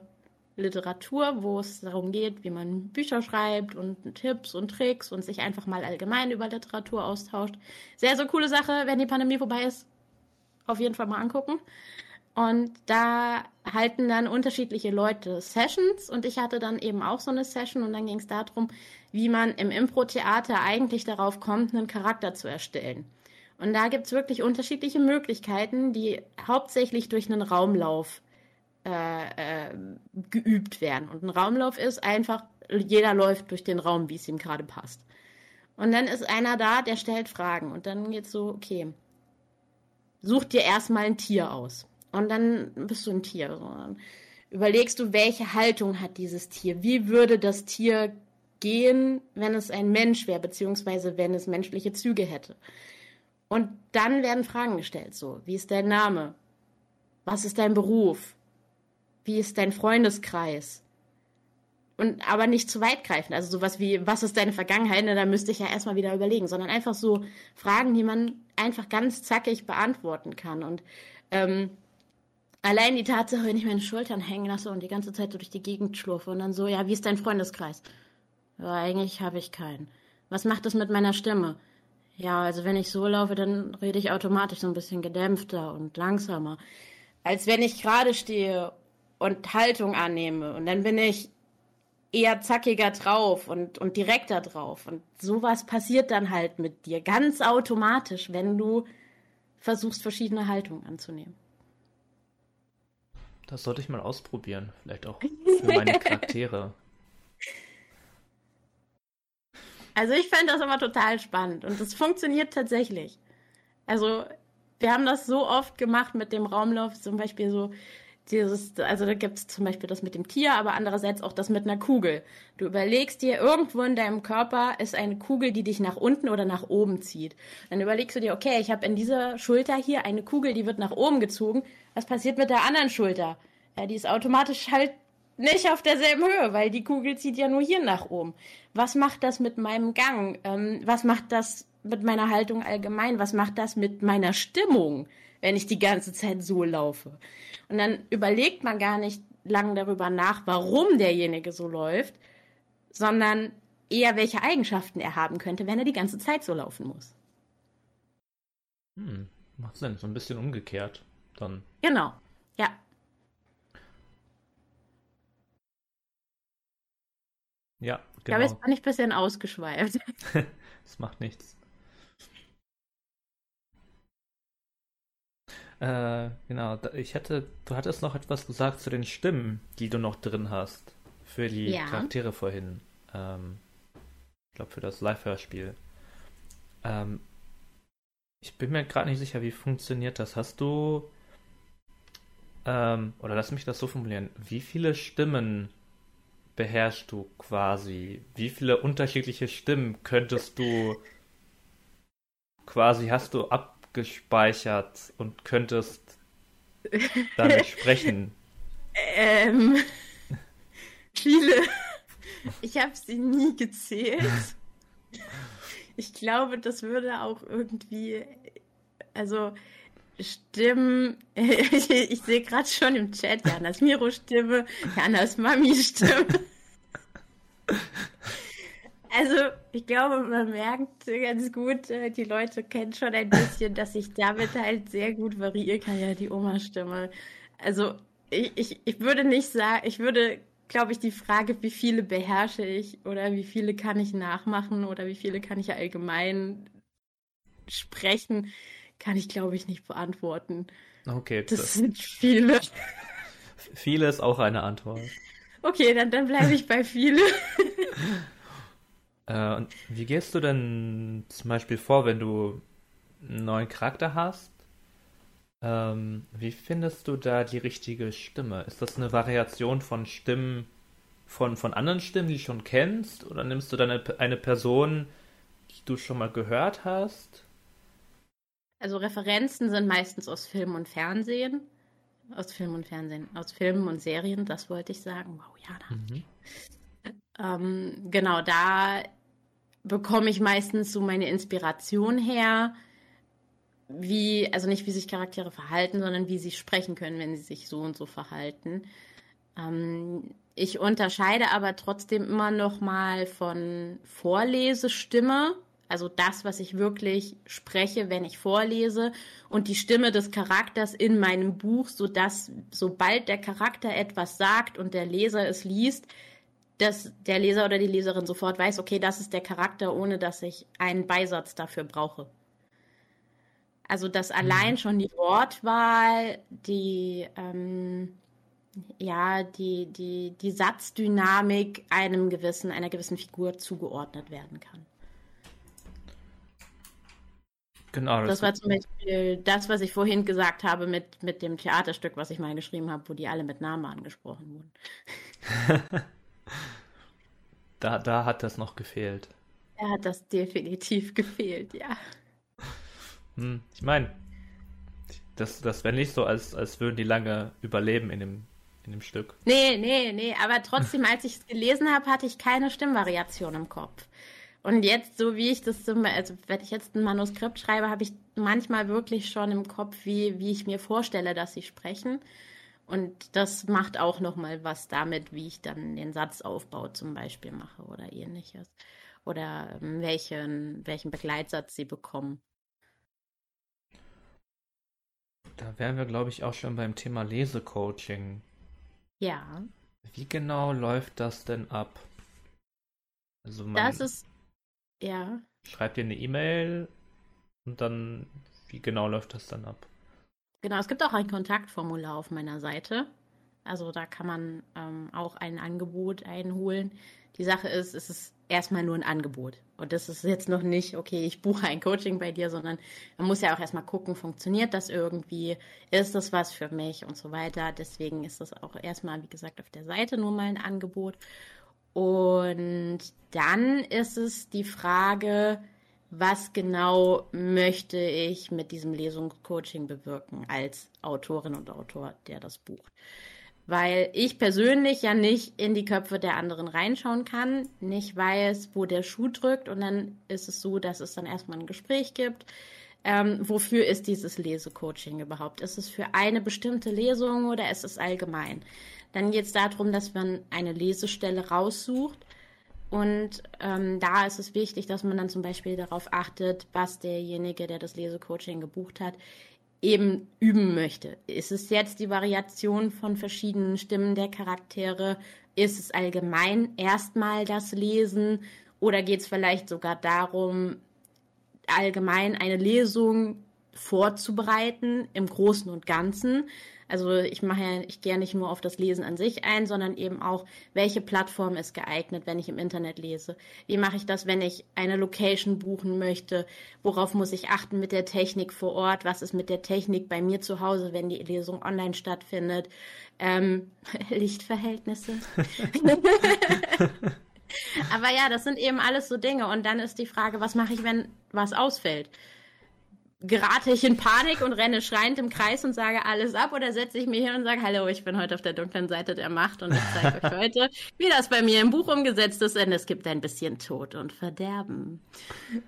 Literatur, wo es darum geht, wie man Bücher schreibt und Tipps und Tricks und sich einfach mal allgemein über Literatur austauscht. Sehr, sehr coole Sache, wenn die Pandemie vorbei ist. Auf jeden Fall mal angucken. Und da halten dann unterschiedliche Leute Sessions und ich hatte dann eben auch so eine Session und dann ging es darum, wie man im Impro-Theater eigentlich darauf kommt, einen Charakter zu erstellen. Und da gibt es wirklich unterschiedliche Möglichkeiten, die hauptsächlich durch einen Raumlauf äh, äh, geübt werden. Und ein Raumlauf ist einfach, jeder läuft durch den Raum, wie es ihm gerade passt. Und dann ist einer da, der stellt Fragen. Und dann geht es so, okay, such dir erstmal ein Tier aus. Und dann bist du ein Tier. So. Dann überlegst du, welche Haltung hat dieses Tier? Wie würde das Tier gehen, wenn es ein Mensch wäre, beziehungsweise wenn es menschliche Züge hätte? Und dann werden Fragen gestellt, so, wie ist dein Name? Was ist dein Beruf? Wie ist dein Freundeskreis? Und aber nicht zu weit greifen. Also sowas wie, was ist deine Vergangenheit? Da müsste ich ja erstmal wieder überlegen, sondern einfach so Fragen, die man einfach ganz zackig beantworten kann. Und ähm, Allein die Tatsache, wenn ich meine Schultern hängen lasse und die ganze Zeit so durch die Gegend schlurfe und dann so, ja, wie ist dein Freundeskreis? Ja, eigentlich habe ich keinen. Was macht das mit meiner Stimme? Ja, also wenn ich so laufe, dann rede ich automatisch so ein bisschen gedämpfter und langsamer. Als wenn ich gerade stehe und Haltung annehme. Und dann bin ich eher zackiger drauf und, und direkter drauf. Und sowas passiert dann halt mit dir ganz automatisch, wenn du versuchst, verschiedene Haltungen anzunehmen. Das sollte ich mal ausprobieren. Vielleicht auch für meine Charaktere. Also ich fände das immer total spannend und es funktioniert tatsächlich. Also wir haben das so oft gemacht mit dem Raumlauf, zum Beispiel so dieses, also da gibt es zum Beispiel das mit dem Tier, aber andererseits auch das mit einer Kugel. Du überlegst dir, irgendwo in deinem Körper ist eine Kugel, die dich nach unten oder nach oben zieht. Dann überlegst du dir, okay, ich habe in dieser Schulter hier eine Kugel, die wird nach oben gezogen. Was passiert mit der anderen Schulter? Ja, die ist automatisch halt nicht auf derselben Höhe, weil die Kugel zieht ja nur hier nach oben. Was macht das mit meinem Gang? Ähm, was macht das mit meiner Haltung allgemein? Was macht das mit meiner Stimmung, wenn ich die ganze Zeit so laufe? Und dann überlegt man gar nicht lang darüber nach, warum derjenige so läuft, sondern eher, welche Eigenschaften er haben könnte, wenn er die ganze Zeit so laufen muss. Hm, macht Sinn, so ein bisschen umgekehrt dann. Genau, ja. Ja, genau. Ich glaube, jetzt bin ich ein bisschen ausgeschweift. das macht nichts. Äh, genau, ich hätte, du hattest noch etwas gesagt zu den Stimmen, die du noch drin hast. Für die ja. Charaktere vorhin. Ähm, ich glaube, für das Live-Hörspiel. Ähm, ich bin mir gerade nicht sicher, wie funktioniert das. Hast du, ähm, oder lass mich das so formulieren, wie viele Stimmen beherrschst du quasi? Wie viele unterschiedliche Stimmen könntest du quasi hast du ab gespeichert und könntest dann sprechen? Ähm, viele. Ich habe sie nie gezählt. Ich glaube, das würde auch irgendwie, also Stimmen, ich, ich sehe gerade schon im Chat Janas Miro-Stimme, Janas Mami-Stimme. Also, ich glaube, man merkt ganz gut, äh, die Leute kennen schon ein bisschen, dass ich damit halt sehr gut variieren kann, ja, die Oma-Stimme. Also, ich, ich, ich würde nicht sagen, ich würde, glaube ich, die Frage, wie viele beherrsche ich oder wie viele kann ich nachmachen oder wie viele kann ich allgemein sprechen, kann ich, glaube ich, nicht beantworten. Okay. Das, das sind viele. viele ist auch eine Antwort. Okay, dann, dann bleibe ich bei viele. äh, und wie gehst du denn zum Beispiel vor, wenn du einen neuen Charakter hast? Ähm, wie findest du da die richtige Stimme? Ist das eine Variation von Stimmen von, von anderen Stimmen, die du schon kennst? Oder nimmst du dann eine, eine Person, die du schon mal gehört hast? Also Referenzen sind meistens aus Film und Fernsehen. Aus Film und Fernsehen, aus Filmen und Serien, das wollte ich sagen. Wow, ja, da mhm. ähm, Genau, da bekomme ich meistens so meine Inspiration her, wie, also nicht wie sich Charaktere verhalten, sondern wie sie sprechen können, wenn sie sich so und so verhalten. Ähm, ich unterscheide aber trotzdem immer noch mal von Vorlesestimme, also das, was ich wirklich spreche, wenn ich vorlese, und die Stimme des Charakters in meinem Buch, so dass sobald der Charakter etwas sagt und der Leser es liest, dass der Leser oder die Leserin sofort weiß, okay, das ist der Charakter, ohne dass ich einen Beisatz dafür brauche. Also dass mhm. allein schon die Wortwahl, die ähm, ja, die, die, die Satzdynamik einem gewissen, einer gewissen Figur zugeordnet werden kann. Genau. Das, das war zum Beispiel das, was ich vorhin gesagt habe mit, mit dem Theaterstück, was ich mal geschrieben habe, wo die alle mit Namen angesprochen wurden. da, da hat das noch gefehlt. Da hat das definitiv gefehlt, ja. Hm, ich meine, das, das wäre nicht so, als, als würden die lange überleben in dem in dem Stück. Nee, nee, nee, aber trotzdem, als ich es gelesen habe, hatte ich keine Stimmvariation im Kopf. Und jetzt, so wie ich das, also wenn ich jetzt ein Manuskript schreibe, habe ich manchmal wirklich schon im Kopf, wie, wie ich mir vorstelle, dass sie sprechen. Und das macht auch nochmal was damit, wie ich dann den Satzaufbau zum Beispiel mache oder ähnliches. Oder ähm, welchen, welchen Begleitsatz sie bekommen. Da wären wir, glaube ich, auch schon beim Thema Lesecoaching. Ja. Wie genau läuft das denn ab? Also man das ist, ja. Schreibt ihr eine E-Mail und dann, wie genau läuft das dann ab? Genau, es gibt auch ein Kontaktformular auf meiner Seite. Also da kann man ähm, auch ein Angebot einholen. Die Sache ist, es ist erstmal nur ein Angebot. Und das ist jetzt noch nicht, okay, ich buche ein Coaching bei dir, sondern man muss ja auch erstmal gucken, funktioniert das irgendwie, ist das was für mich und so weiter. Deswegen ist das auch erstmal, wie gesagt, auf der Seite nur mal ein Angebot. Und dann ist es die Frage, was genau möchte ich mit diesem Lesungscoaching bewirken als Autorin und Autor, der das bucht weil ich persönlich ja nicht in die Köpfe der anderen reinschauen kann, nicht weiß, wo der Schuh drückt und dann ist es so, dass es dann erstmal ein Gespräch gibt. Ähm, wofür ist dieses Lesecoaching überhaupt? Ist es für eine bestimmte Lesung oder ist es allgemein? Dann geht es darum, dass man eine Lesestelle raussucht und ähm, da ist es wichtig, dass man dann zum Beispiel darauf achtet, was derjenige, der das Lesecoaching gebucht hat, eben üben möchte. Ist es jetzt die Variation von verschiedenen Stimmen der Charaktere? Ist es allgemein erstmal das Lesen? Oder geht es vielleicht sogar darum, allgemein eine Lesung vorzubereiten im Großen und Ganzen? Also ich mache ja, ich gehe nicht nur auf das Lesen an sich ein, sondern eben auch, welche Plattform ist geeignet, wenn ich im Internet lese? Wie mache ich das, wenn ich eine Location buchen möchte? Worauf muss ich achten mit der Technik vor Ort? Was ist mit der Technik bei mir zu Hause, wenn die Lesung online stattfindet? Ähm, Lichtverhältnisse. Aber ja, das sind eben alles so Dinge. Und dann ist die Frage, was mache ich, wenn was ausfällt? Gerate ich in Panik und renne schreiend im Kreis und sage alles ab oder setze ich mich hin und sage, hallo, ich bin heute auf der dunklen Seite der Macht und ich zeige euch heute, wie das bei mir im Buch umgesetzt ist, denn es gibt ein bisschen Tod und Verderben.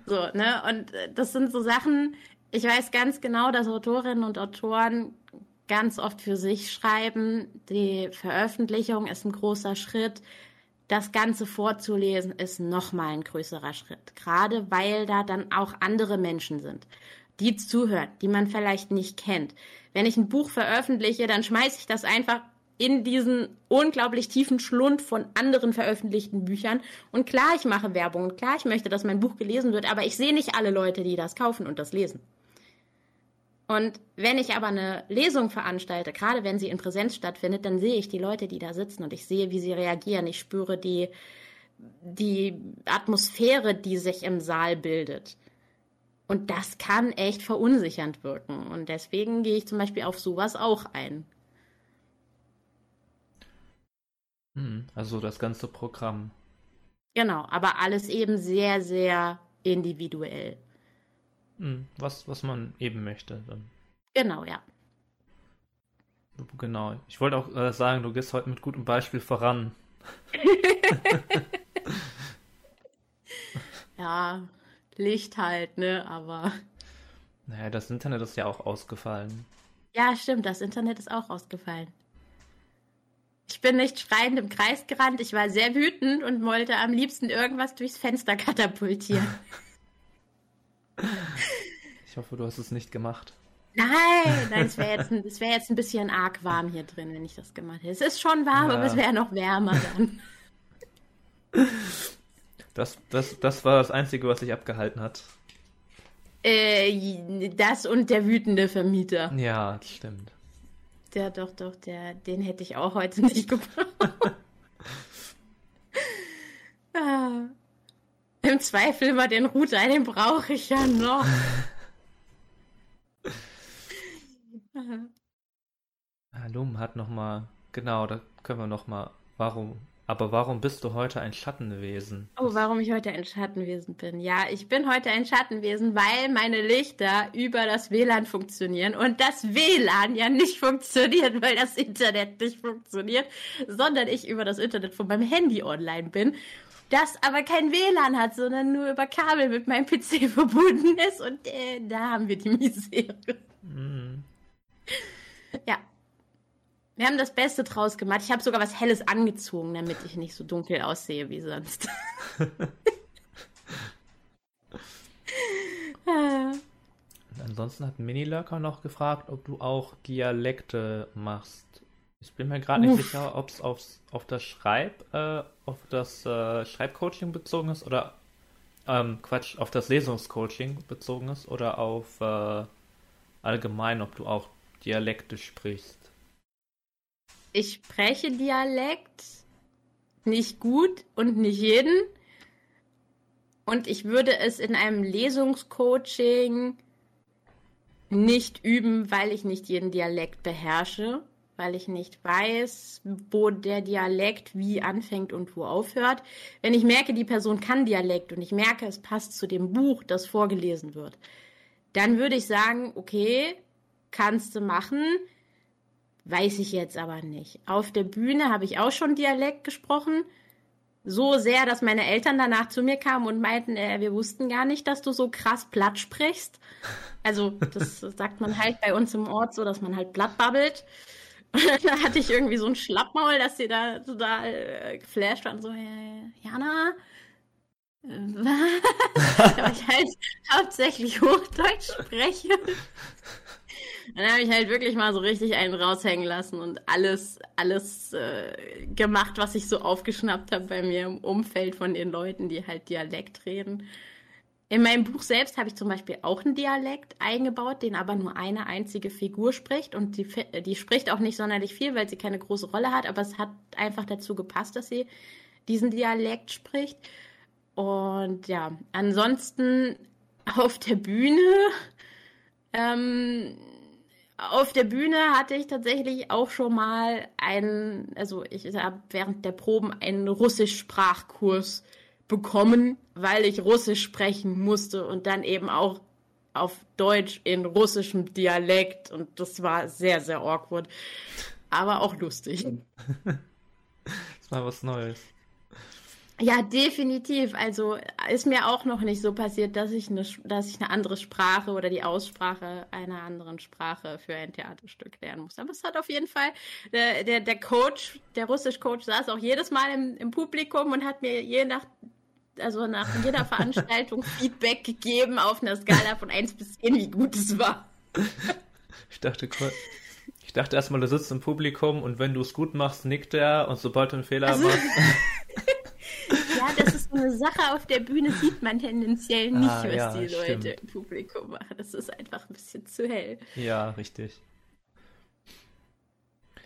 So, ne? Und äh, das sind so Sachen, ich weiß ganz genau, dass Autorinnen und Autoren ganz oft für sich schreiben. Die Veröffentlichung ist ein großer Schritt. Das Ganze vorzulesen ist nochmal ein größerer Schritt. Gerade weil da dann auch andere Menschen sind die zuhören, die man vielleicht nicht kennt. Wenn ich ein Buch veröffentliche, dann schmeiße ich das einfach in diesen unglaublich tiefen Schlund von anderen veröffentlichten Büchern. Und klar, ich mache Werbung und klar, ich möchte, dass mein Buch gelesen wird, aber ich sehe nicht alle Leute, die das kaufen und das lesen. Und wenn ich aber eine Lesung veranstalte, gerade wenn sie in Präsenz stattfindet, dann sehe ich die Leute, die da sitzen und ich sehe, wie sie reagieren. Ich spüre die, die Atmosphäre, die sich im Saal bildet. Und das kann echt verunsichernd wirken. Und deswegen gehe ich zum Beispiel auf sowas auch ein. Hm, also das ganze Programm. Genau, aber alles eben sehr, sehr individuell. Hm, was, was man eben möchte. Dann. Genau, ja. Genau. Ich wollte auch äh, sagen, du gehst heute mit gutem Beispiel voran. ja, Licht halt, ne? Aber. Naja, das Internet ist ja auch ausgefallen. Ja, stimmt, das Internet ist auch ausgefallen. Ich bin nicht schreiend im Kreis gerannt, ich war sehr wütend und wollte am liebsten irgendwas durchs Fenster katapultieren. Ich hoffe, du hast es nicht gemacht. Nein, nein, es wäre jetzt, wär jetzt ein bisschen arg warm hier drin, wenn ich das gemacht hätte. Es ist schon warm, ja. aber es wäre noch wärmer dann. Das, das, das war das Einzige, was sich abgehalten hat. Äh, das und der wütende Vermieter. Ja, stimmt. Der, doch, doch, der, den hätte ich auch heute nicht gebraucht. ah. Im Zweifel immer den Router, den brauche ich ja noch. Lum hat nochmal, genau, da können wir nochmal, warum, aber warum bist du heute ein Schattenwesen? Oh, warum ich heute ein Schattenwesen bin. Ja, ich bin heute ein Schattenwesen, weil meine Lichter über das WLAN funktionieren und das WLAN ja nicht funktioniert, weil das Internet nicht funktioniert, sondern ich über das Internet von meinem Handy online bin das aber kein WLAN hat, sondern nur über Kabel mit meinem PC verbunden ist. Und äh, da haben wir die Misere. Mhm. Ja. Wir haben das Beste draus gemacht. Ich habe sogar was Helles angezogen, damit ich nicht so dunkel aussehe wie sonst. Ansonsten hat Minilurker noch gefragt, ob du auch Dialekte machst. Ich bin mir gerade nicht sicher, ob es auf das Schreib, äh, auf das äh, Schreibcoaching bezogen ist oder ähm, Quatsch, auf das Lesungscoaching bezogen ist oder auf äh, allgemein, ob du auch Dialekte sprichst. Ich spreche Dialekt nicht gut und nicht jeden. Und ich würde es in einem Lesungscoaching nicht üben, weil ich nicht jeden Dialekt beherrsche weil ich nicht weiß, wo der Dialekt wie anfängt und wo aufhört. Wenn ich merke, die Person kann Dialekt und ich merke, es passt zu dem Buch, das vorgelesen wird, dann würde ich sagen, okay, kannst du machen, weiß ich jetzt aber nicht. Auf der Bühne habe ich auch schon Dialekt gesprochen. So sehr, dass meine Eltern danach zu mir kamen und meinten, äh, wir wussten gar nicht, dass du so krass platt sprichst. Also, das sagt man halt bei uns im Ort so, dass man halt platt babbelt. Und dann hatte ich irgendwie so ein Schlappmaul, dass sie da total äh, geflasht waren. So, hey, Jana, äh, was? Weil ich halt hauptsächlich Hochdeutsch spreche. Dann habe ich halt wirklich mal so richtig einen raushängen lassen und alles, alles äh, gemacht, was ich so aufgeschnappt habe bei mir im Umfeld von den Leuten, die halt Dialekt reden. In meinem Buch selbst habe ich zum Beispiel auch einen Dialekt eingebaut, den aber nur eine einzige Figur spricht. Und die, die spricht auch nicht sonderlich viel, weil sie keine große Rolle hat, aber es hat einfach dazu gepasst, dass sie diesen Dialekt spricht. Und ja, ansonsten auf der Bühne, ähm, auf der Bühne hatte ich tatsächlich auch schon mal einen, also ich habe während der Proben einen Russisch-Sprachkurs bekommen, weil ich Russisch sprechen musste und dann eben auch auf Deutsch in russischem Dialekt und das war sehr, sehr awkward, aber auch lustig. das war was Neues. Ja, definitiv. Also ist mir auch noch nicht so passiert, dass ich eine, dass ich eine andere Sprache oder die Aussprache einer anderen Sprache für ein Theaterstück lernen muss. Aber es hat auf jeden Fall der, der, der Coach, der Russisch-Coach saß auch jedes Mal im, im Publikum und hat mir je nach also nach jeder Veranstaltung Feedback gegeben auf einer Skala von 1 bis 10, wie gut es war. Ich dachte, ich dachte erstmal, du sitzt im Publikum und wenn du es gut machst, nickt er und sobald du einen Fehler also, machst. ja, das ist so eine Sache auf der Bühne sieht man tendenziell nicht, ah, was ja, die Leute stimmt. im Publikum machen. Das ist einfach ein bisschen zu hell. Ja, richtig.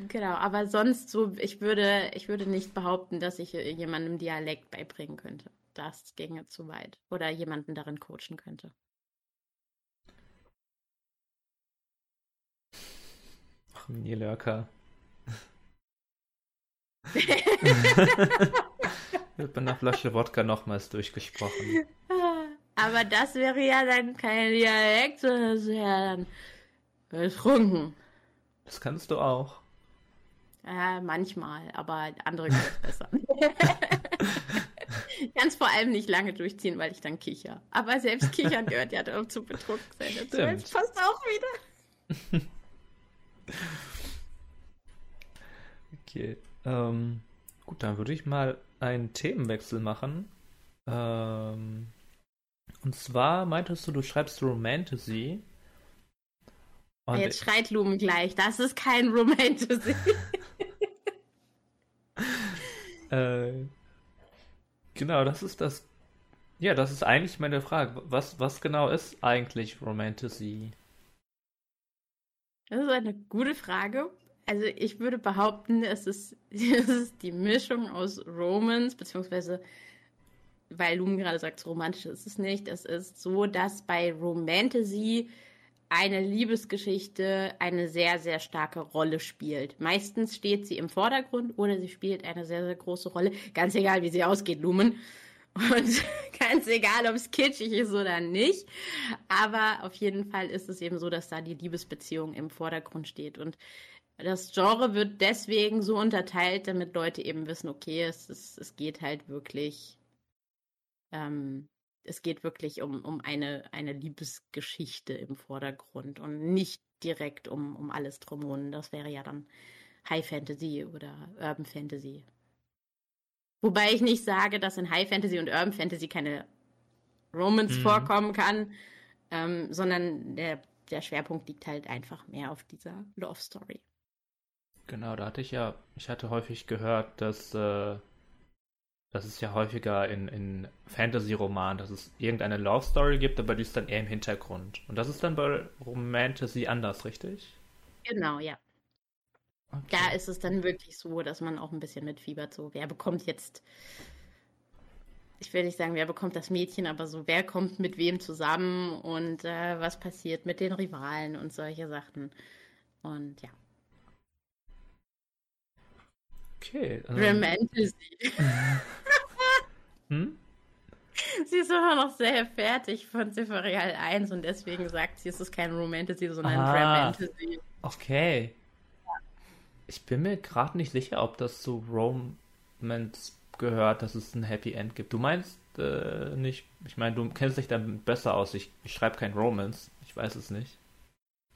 Genau, aber sonst so, ich würde, ich würde nicht behaupten, dass ich jemandem Dialekt beibringen könnte. Das ginge zu weit. Oder jemanden darin coachen könnte. Ach, Mini-Lurker. Wird bei einer Flasche Wodka nochmals durchgesprochen. Aber das wäre ja dann kein Dialekt, sondern das wäre dann betrunken. Das kannst du auch. Äh, manchmal, aber andere können es besser. ich kann es vor allem nicht lange durchziehen, weil ich dann kicher. Aber selbst kichern gehört ja dazu betrunken sein. Das passt auch wieder. okay. Ähm, gut, dann würde ich mal einen Themenwechsel machen. Ähm, und zwar meintest du, du schreibst Romantasy. Jetzt schreit Lumen gleich. Das ist kein Romantasy. äh, genau, das ist das. Ja, das ist eigentlich meine Frage. Was, was genau ist eigentlich Romantasy? Das ist eine gute Frage. Also ich würde behaupten, es ist, es ist die Mischung aus Romance, beziehungsweise, weil Lumen gerade sagt, romantisch ist es nicht. Es ist so, dass bei Romantasy eine Liebesgeschichte eine sehr, sehr starke Rolle spielt. Meistens steht sie im Vordergrund oder sie spielt eine sehr, sehr große Rolle. Ganz egal, wie sie ausgeht, Lumen. Und ganz egal, ob es kitschig ist oder nicht. Aber auf jeden Fall ist es eben so, dass da die Liebesbeziehung im Vordergrund steht. Und das Genre wird deswegen so unterteilt, damit Leute eben wissen, okay, es, ist, es geht halt wirklich ähm, es geht wirklich um, um eine, eine Liebesgeschichte im Vordergrund und nicht direkt um, um alles drumherum. Das wäre ja dann High Fantasy oder Urban Fantasy. Wobei ich nicht sage, dass in High Fantasy und Urban Fantasy keine Romance mhm. vorkommen kann, ähm, sondern der, der Schwerpunkt liegt halt einfach mehr auf dieser Love Story. Genau, da hatte ich ja, ich hatte häufig gehört, dass äh, das ist ja häufiger in, in Fantasy-Romanen, dass es irgendeine Love Story gibt, aber die ist dann eher im Hintergrund. Und das ist dann bei Romantasy anders, richtig? Genau, ja. Okay. Da ist es dann wirklich so, dass man auch ein bisschen mitfiebert, so wer bekommt jetzt, ich will nicht sagen, wer bekommt das Mädchen, aber so wer kommt mit wem zusammen und äh, was passiert mit den Rivalen und solche Sachen. Und ja. Okay. Also... Romantasy. hm? Sie ist immer noch sehr fertig von Zifferreal 1 und deswegen sagt sie, es ist kein Romantasy, sondern ah, Romantasy. Okay. Ich bin mir gerade nicht sicher, ob das zu Romance gehört, dass es ein Happy End gibt. Du meinst äh, nicht, ich meine, du kennst dich dann besser aus. Ich, ich schreibe kein Romance. Ich weiß es nicht.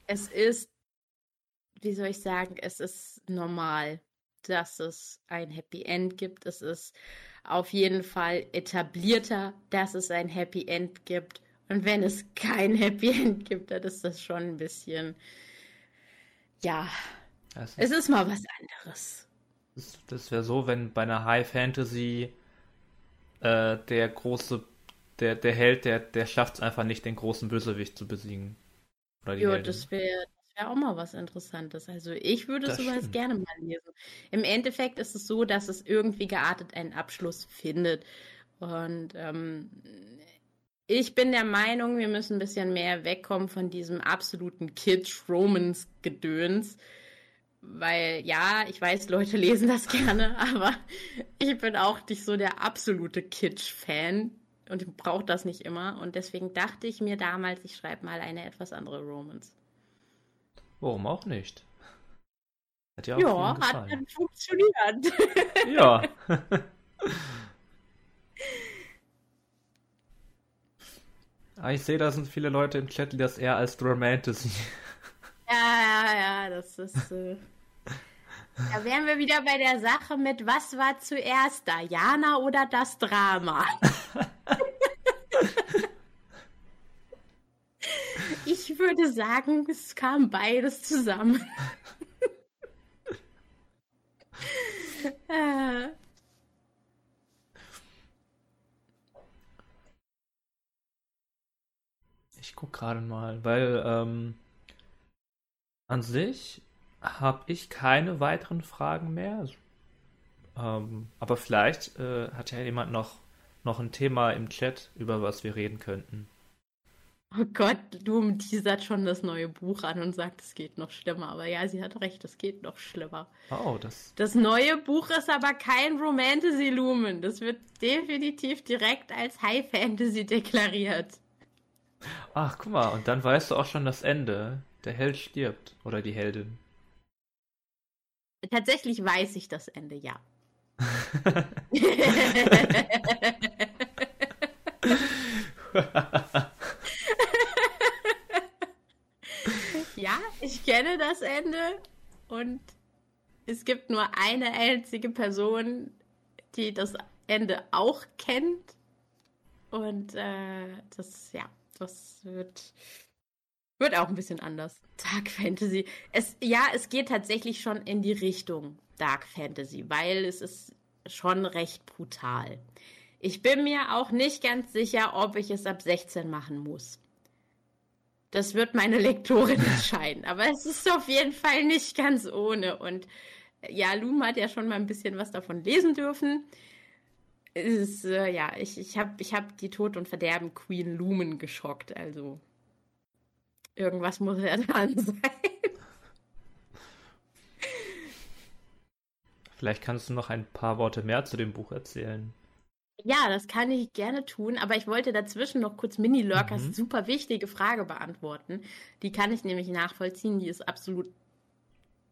Es ist, wie soll ich sagen, es ist normal dass es ein Happy End gibt. Es ist auf jeden Fall etablierter, dass es ein Happy End gibt. Und wenn es kein Happy End gibt, dann ist das schon ein bisschen, ja, ist, es ist mal was anderes. Das, wäre so, wenn bei einer High Fantasy äh, der große, der, der Held, der, der schafft es einfach nicht, den großen Bösewicht zu besiegen. ja, das wäre wäre auch mal was Interessantes. Also ich würde das sowas stimmt. gerne mal lesen. Im Endeffekt ist es so, dass es irgendwie geartet einen Abschluss findet. Und ähm, ich bin der Meinung, wir müssen ein bisschen mehr wegkommen von diesem absoluten Kitsch-Romans-Gedöns. Weil ja, ich weiß, Leute lesen das gerne, aber ich bin auch nicht so der absolute Kitsch-Fan und brauche das nicht immer. Und deswegen dachte ich mir damals, ich schreibe mal eine etwas andere Romance. Warum auch nicht? Hat ja, auch ja hat dann funktioniert. Ja. ah, ich sehe, da sind viele Leute im Chat, die das eher als Romantasy. Ja, ja, ja, das ist. Äh... Da wären wir wieder bei der Sache mit, was war zuerst, Diana oder das Drama? Ich würde sagen, es kam beides zusammen. Ah. Ich guck gerade mal, weil ähm, an sich habe ich keine weiteren Fragen mehr. Ähm, aber vielleicht äh, hat ja jemand noch, noch ein Thema im Chat, über was wir reden könnten. Oh Gott, Doom teasert schon das neue Buch an und sagt, es geht noch schlimmer. Aber ja, sie hat recht, es geht noch schlimmer. Oh, das. Das neue Buch ist aber kein Romantasy Lumen. Das wird definitiv direkt als High Fantasy deklariert. Ach, guck mal, und dann weißt du auch schon das Ende. Der Held stirbt. Oder die Heldin. Tatsächlich weiß ich das Ende, ja. ja, ich kenne das Ende und es gibt nur eine einzige Person, die das Ende auch kennt. Und äh, das, ja, das wird, wird auch ein bisschen anders. Dark Fantasy. Es, ja, es geht tatsächlich schon in die Richtung Dark Fantasy, weil es ist schon recht brutal. Ich bin mir auch nicht ganz sicher, ob ich es ab 16 machen muss. Das wird meine Lektorin entscheiden. Aber es ist auf jeden Fall nicht ganz ohne. Und ja, Loom hat ja schon mal ein bisschen was davon lesen dürfen. Ist, äh, ja, ich, ich habe ich hab die Tod und Verderben Queen Lumen geschockt. Also irgendwas muss ja dran sein. Vielleicht kannst du noch ein paar Worte mehr zu dem Buch erzählen. Ja, das kann ich gerne tun, aber ich wollte dazwischen noch kurz Mini-Lurkers mhm. super wichtige Frage beantworten. Die kann ich nämlich nachvollziehen, die ist absolut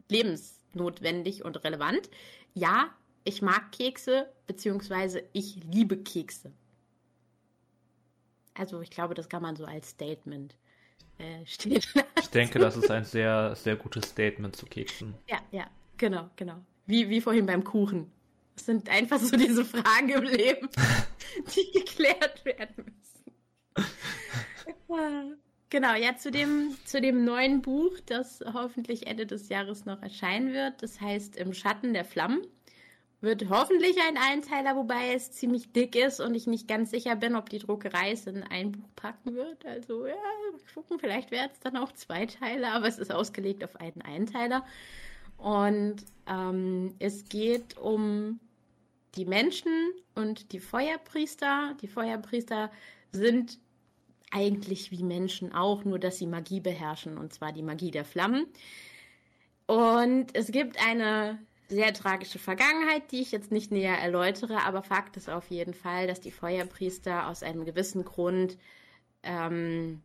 lebensnotwendig und relevant. Ja, ich mag Kekse, beziehungsweise ich liebe Kekse. Also ich glaube, das kann man so als Statement äh, stehen lassen. Ich denke, das ist ein sehr, sehr gutes Statement zu Keksen. Ja, ja, genau, genau. Wie, wie vorhin beim Kuchen. Es sind einfach so diese Fragen im Leben, die geklärt werden müssen. Genau, ja, zu dem, zu dem neuen Buch, das hoffentlich Ende des Jahres noch erscheinen wird. Das heißt Im Schatten der Flammen. Wird hoffentlich ein Einteiler, wobei es ziemlich dick ist und ich nicht ganz sicher bin, ob die Druckerei es in ein Buch packen wird. Also ja, gucken, vielleicht werden es dann auch zwei Teile, aber es ist ausgelegt auf einen Einteiler. Und ähm, es geht um die Menschen und die Feuerpriester. Die Feuerpriester sind eigentlich wie Menschen auch, nur dass sie Magie beherrschen, und zwar die Magie der Flammen. Und es gibt eine sehr tragische Vergangenheit, die ich jetzt nicht näher erläutere, aber Fakt ist auf jeden Fall, dass die Feuerpriester aus einem gewissen Grund ähm,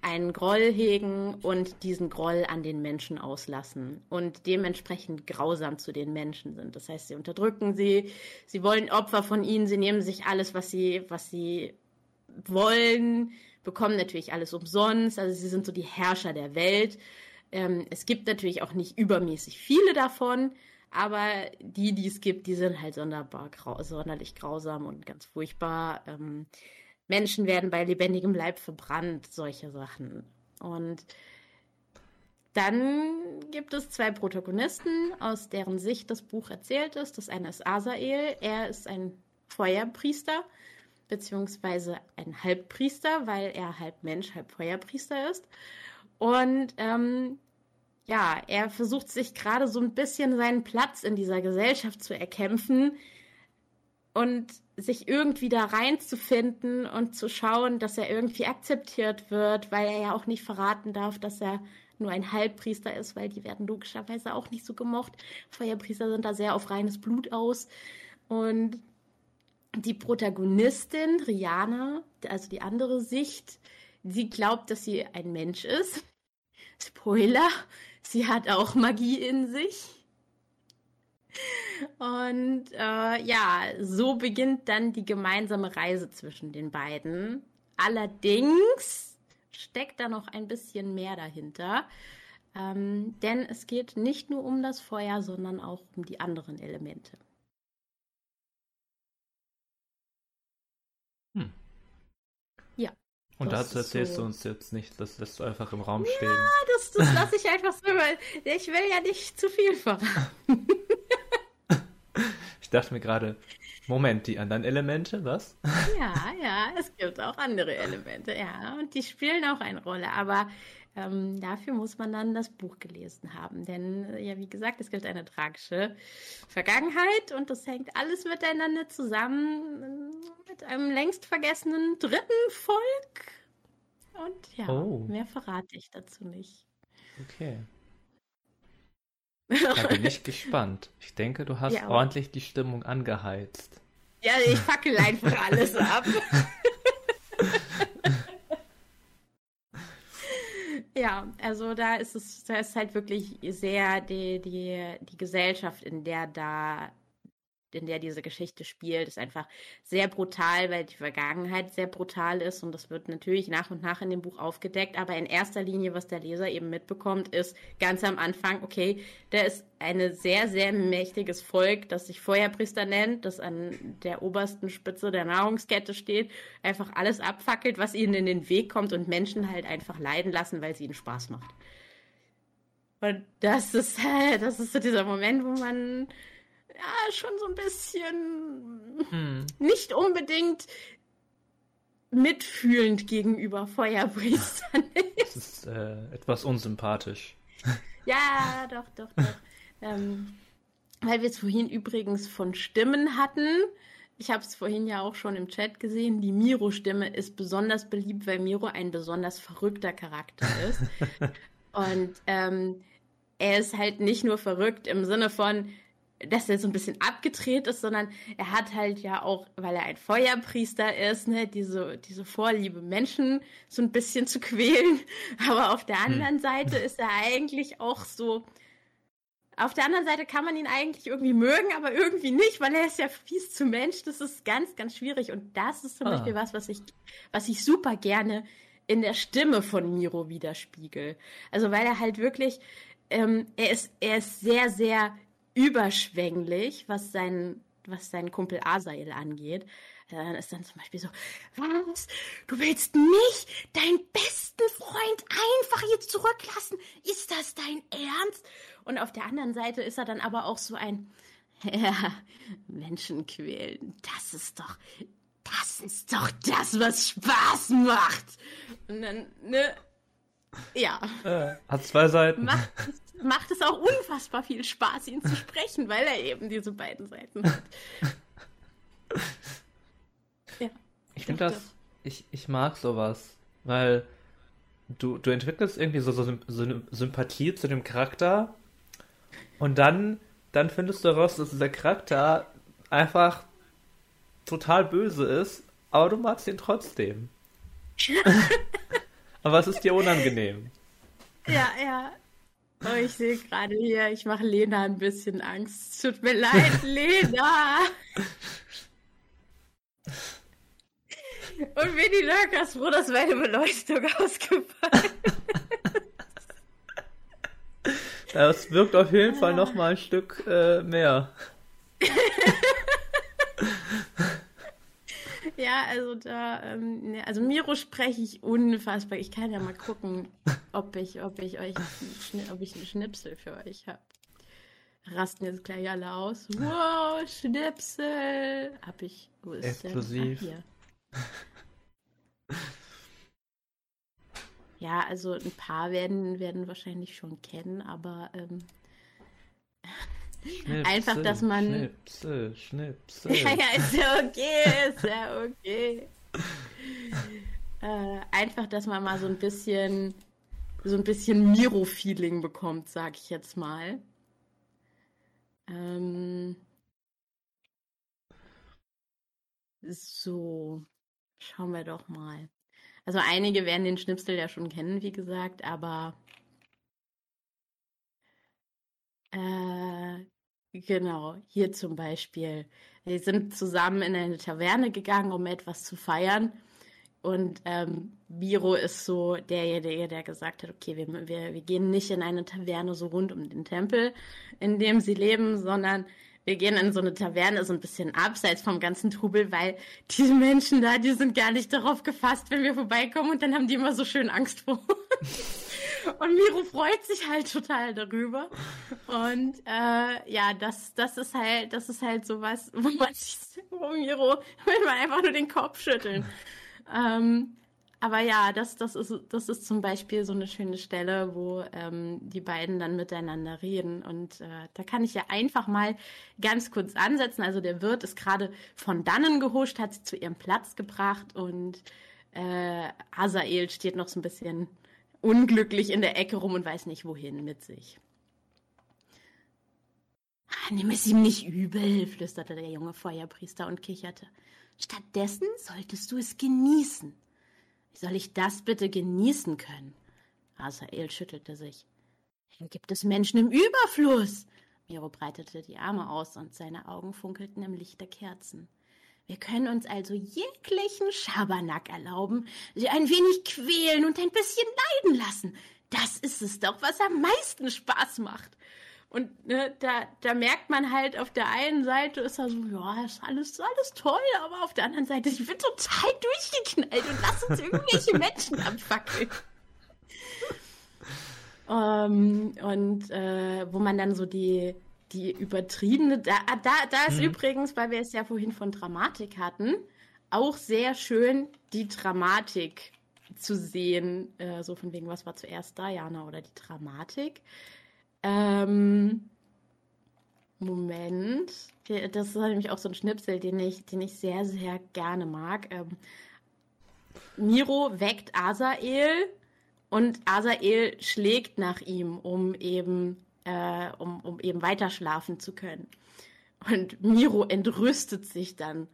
einen Groll hegen und diesen Groll an den Menschen auslassen und dementsprechend grausam zu den Menschen sind. Das heißt, sie unterdrücken sie, sie wollen Opfer von ihnen, sie nehmen sich alles, was sie, was sie wollen, bekommen natürlich alles umsonst. Also sie sind so die Herrscher der Welt. Ähm, es gibt natürlich auch nicht übermäßig viele davon, aber die, die es gibt, die sind halt sonderbar grau sonderlich grausam und ganz furchtbar. Ähm, Menschen werden bei lebendigem Leib verbrannt, solche Sachen. Und dann gibt es zwei Protagonisten, aus deren Sicht das Buch erzählt ist. Das eine ist Asael. Er ist ein Feuerpriester, beziehungsweise ein Halbpriester, weil er halb Mensch, halb Feuerpriester ist. Und ähm, ja, er versucht sich gerade so ein bisschen seinen Platz in dieser Gesellschaft zu erkämpfen, und sich irgendwie da reinzufinden und zu schauen, dass er irgendwie akzeptiert wird, weil er ja auch nicht verraten darf, dass er nur ein Halbpriester ist, weil die werden logischerweise auch nicht so gemocht. Feuerpriester sind da sehr auf reines Blut aus. Und die Protagonistin, Rihanna, also die andere Sicht, sie glaubt, dass sie ein Mensch ist. Spoiler, sie hat auch Magie in sich. Und äh, ja, so beginnt dann die gemeinsame Reise zwischen den beiden. Allerdings steckt da noch ein bisschen mehr dahinter. Ähm, denn es geht nicht nur um das Feuer, sondern auch um die anderen Elemente. Hm. Ja. Und dazu erzählst so... du uns jetzt nicht, das lässt du einfach im Raum stehen. Ja, das, das lasse ich einfach so, weil ich will ja nicht zu viel verraten. Ich dachte mir gerade, Moment, die anderen Elemente, was? Ja, ja, es gibt auch andere Elemente, ja, und die spielen auch eine Rolle, aber ähm, dafür muss man dann das Buch gelesen haben, denn äh, ja, wie gesagt, es gibt eine tragische Vergangenheit und das hängt alles miteinander zusammen äh, mit einem längst vergessenen dritten Volk. Und ja, oh. mehr verrate ich dazu nicht. Okay. Da bin ich gespannt. Ich denke, du hast ja, ordentlich die Stimmung angeheizt. Ja, ich fackel einfach alles ab. ja, also da ist es, da ist halt wirklich sehr die, die, die Gesellschaft, in der da in der diese Geschichte spielt, ist einfach sehr brutal, weil die Vergangenheit sehr brutal ist und das wird natürlich nach und nach in dem Buch aufgedeckt, aber in erster Linie, was der Leser eben mitbekommt, ist ganz am Anfang, okay, da ist ein sehr, sehr mächtiges Volk, das sich Feuerpriester nennt, das an der obersten Spitze der Nahrungskette steht, einfach alles abfackelt, was ihnen in den Weg kommt und Menschen halt einfach leiden lassen, weil es ihnen Spaß macht. Und das ist, das ist so dieser Moment, wo man ja schon so ein bisschen hm. nicht unbedingt mitfühlend gegenüber Feuerpriestern ist. Das ist äh, etwas unsympathisch. Ja, doch, doch, doch. ähm, weil wir es vorhin übrigens von Stimmen hatten. Ich habe es vorhin ja auch schon im Chat gesehen. Die Miro-Stimme ist besonders beliebt, weil Miro ein besonders verrückter Charakter ist. Und ähm, er ist halt nicht nur verrückt im Sinne von, dass er so ein bisschen abgedreht ist, sondern er hat halt ja auch, weil er ein Feuerpriester ist, ne, diese, diese Vorliebe, Menschen so ein bisschen zu quälen. Aber auf der hm. anderen hm. Seite ist er eigentlich auch so. Auf der anderen Seite kann man ihn eigentlich irgendwie mögen, aber irgendwie nicht, weil er ist ja fies zu Mensch. Das ist ganz, ganz schwierig. Und das ist zum ah. Beispiel was, was ich, was ich super gerne in der Stimme von Miro widerspiegel. Also weil er halt wirklich, ähm, er ist, er ist sehr, sehr überschwänglich, was seinen, was seinen Kumpel Asael angeht. Dann ist dann zum Beispiel so, was? Du willst mich, deinen besten Freund, einfach hier zurücklassen? Ist das dein Ernst? Und auf der anderen Seite ist er dann aber auch so ein, ja, Menschen quälen, das ist doch, das ist doch das, was Spaß macht. Und dann, ne? Ja. Äh, hat zwei Seiten. Macht es macht es auch unfassbar viel Spaß, ihn zu sprechen, weil er eben diese beiden Seiten hat. ja. Ich finde das, ich, ich mag sowas, weil du, du entwickelst irgendwie so, so, so eine Sympathie zu dem Charakter und dann, dann findest du heraus, dass dieser Charakter einfach total böse ist, aber du magst ihn trotzdem. aber es ist dir unangenehm. Ja, ja. Oh, ich sehe gerade hier, ich mache Lena ein bisschen Angst. Tut mir leid, Lena. Und Winnie Lurkers froh, dass meine Beleuchtung ausgefallen Das wirkt auf jeden Fall noch mal ein Stück äh, mehr. Ja, also da, ähm, ne, also Miro spreche ich unfassbar. Ich kann ja mal gucken, ob ich, ob ich euch, ob ich einen Schnipsel für euch habe. Rasten jetzt gleich alle aus. Wow, Schnipsel! Hab ich. Wo ist Explosiv. Der? Ah, hier. Ja, also ein paar werden, werden wahrscheinlich schon kennen, aber ähm, Schnipsel, Einfach, dass man. Schnipsel, Schnipsel. Ja, ja, ist ja okay, ist ja okay. äh, einfach, dass man mal so ein bisschen, so ein bisschen Miro-Feeling bekommt, sag ich jetzt mal. Ähm, so, schauen wir doch mal. Also einige werden den Schnipsel ja schon kennen, wie gesagt, aber äh, genau, hier zum Beispiel. Wir sind zusammen in eine Taverne gegangen, um etwas zu feiern. Und ähm, Biro ist so derjenige, der gesagt hat, okay, wir, wir, wir gehen nicht in eine Taverne so rund um den Tempel, in dem sie leben, sondern wir gehen in so eine Taverne, so ein bisschen abseits vom ganzen Trubel, weil diese Menschen da, die sind gar nicht darauf gefasst, wenn wir vorbeikommen und dann haben die immer so schön Angst vor uns. Und Miro freut sich halt total darüber. Und äh, ja, das, das ist halt, das ist halt sowas, wo man sich, wo Miro will man einfach nur den Kopf schütteln. Ähm, aber ja, das, das, ist, das ist zum Beispiel so eine schöne Stelle, wo ähm, die beiden dann miteinander reden. Und äh, da kann ich ja einfach mal ganz kurz ansetzen. Also der Wirt ist gerade von dannen gehuscht, hat sie zu ihrem Platz gebracht und äh, Asael steht noch so ein bisschen unglücklich in der Ecke rum und weiß nicht wohin mit sich. Ah, nimm es ihm nicht übel, flüsterte der junge Feuerpriester und kicherte. Stattdessen solltest du es genießen. Wie soll ich das bitte genießen können? Asael schüttelte sich. Hier gibt es Menschen im Überfluss. Miro breitete die Arme aus und seine Augen funkelten im Licht der Kerzen. Wir können uns also jeglichen Schabernack erlauben, sie ein wenig quälen und ein bisschen leiden lassen. Das ist es doch, was am meisten Spaß macht. Und ne, da, da merkt man halt, auf der einen Seite ist er so, ja, ist alles, alles toll, aber auf der anderen Seite, ich bin total durchgeknallt und lass uns irgendwelche Menschen abfackeln. um, ähm, und äh, wo man dann so die, die übertriebene, da, da, da ist mhm. übrigens, weil wir es ja vorhin von Dramatik hatten, auch sehr schön die Dramatik zu sehen, äh, so von wegen, was war zuerst Diana oder die Dramatik. Ähm, Moment. Das ist nämlich auch so ein Schnipsel, den ich, den ich sehr, sehr gerne mag. Ähm, Miro weckt Asael und Asael schlägt nach ihm, um eben, äh, um, um eben weiter schlafen zu können. Und Miro entrüstet sich dann.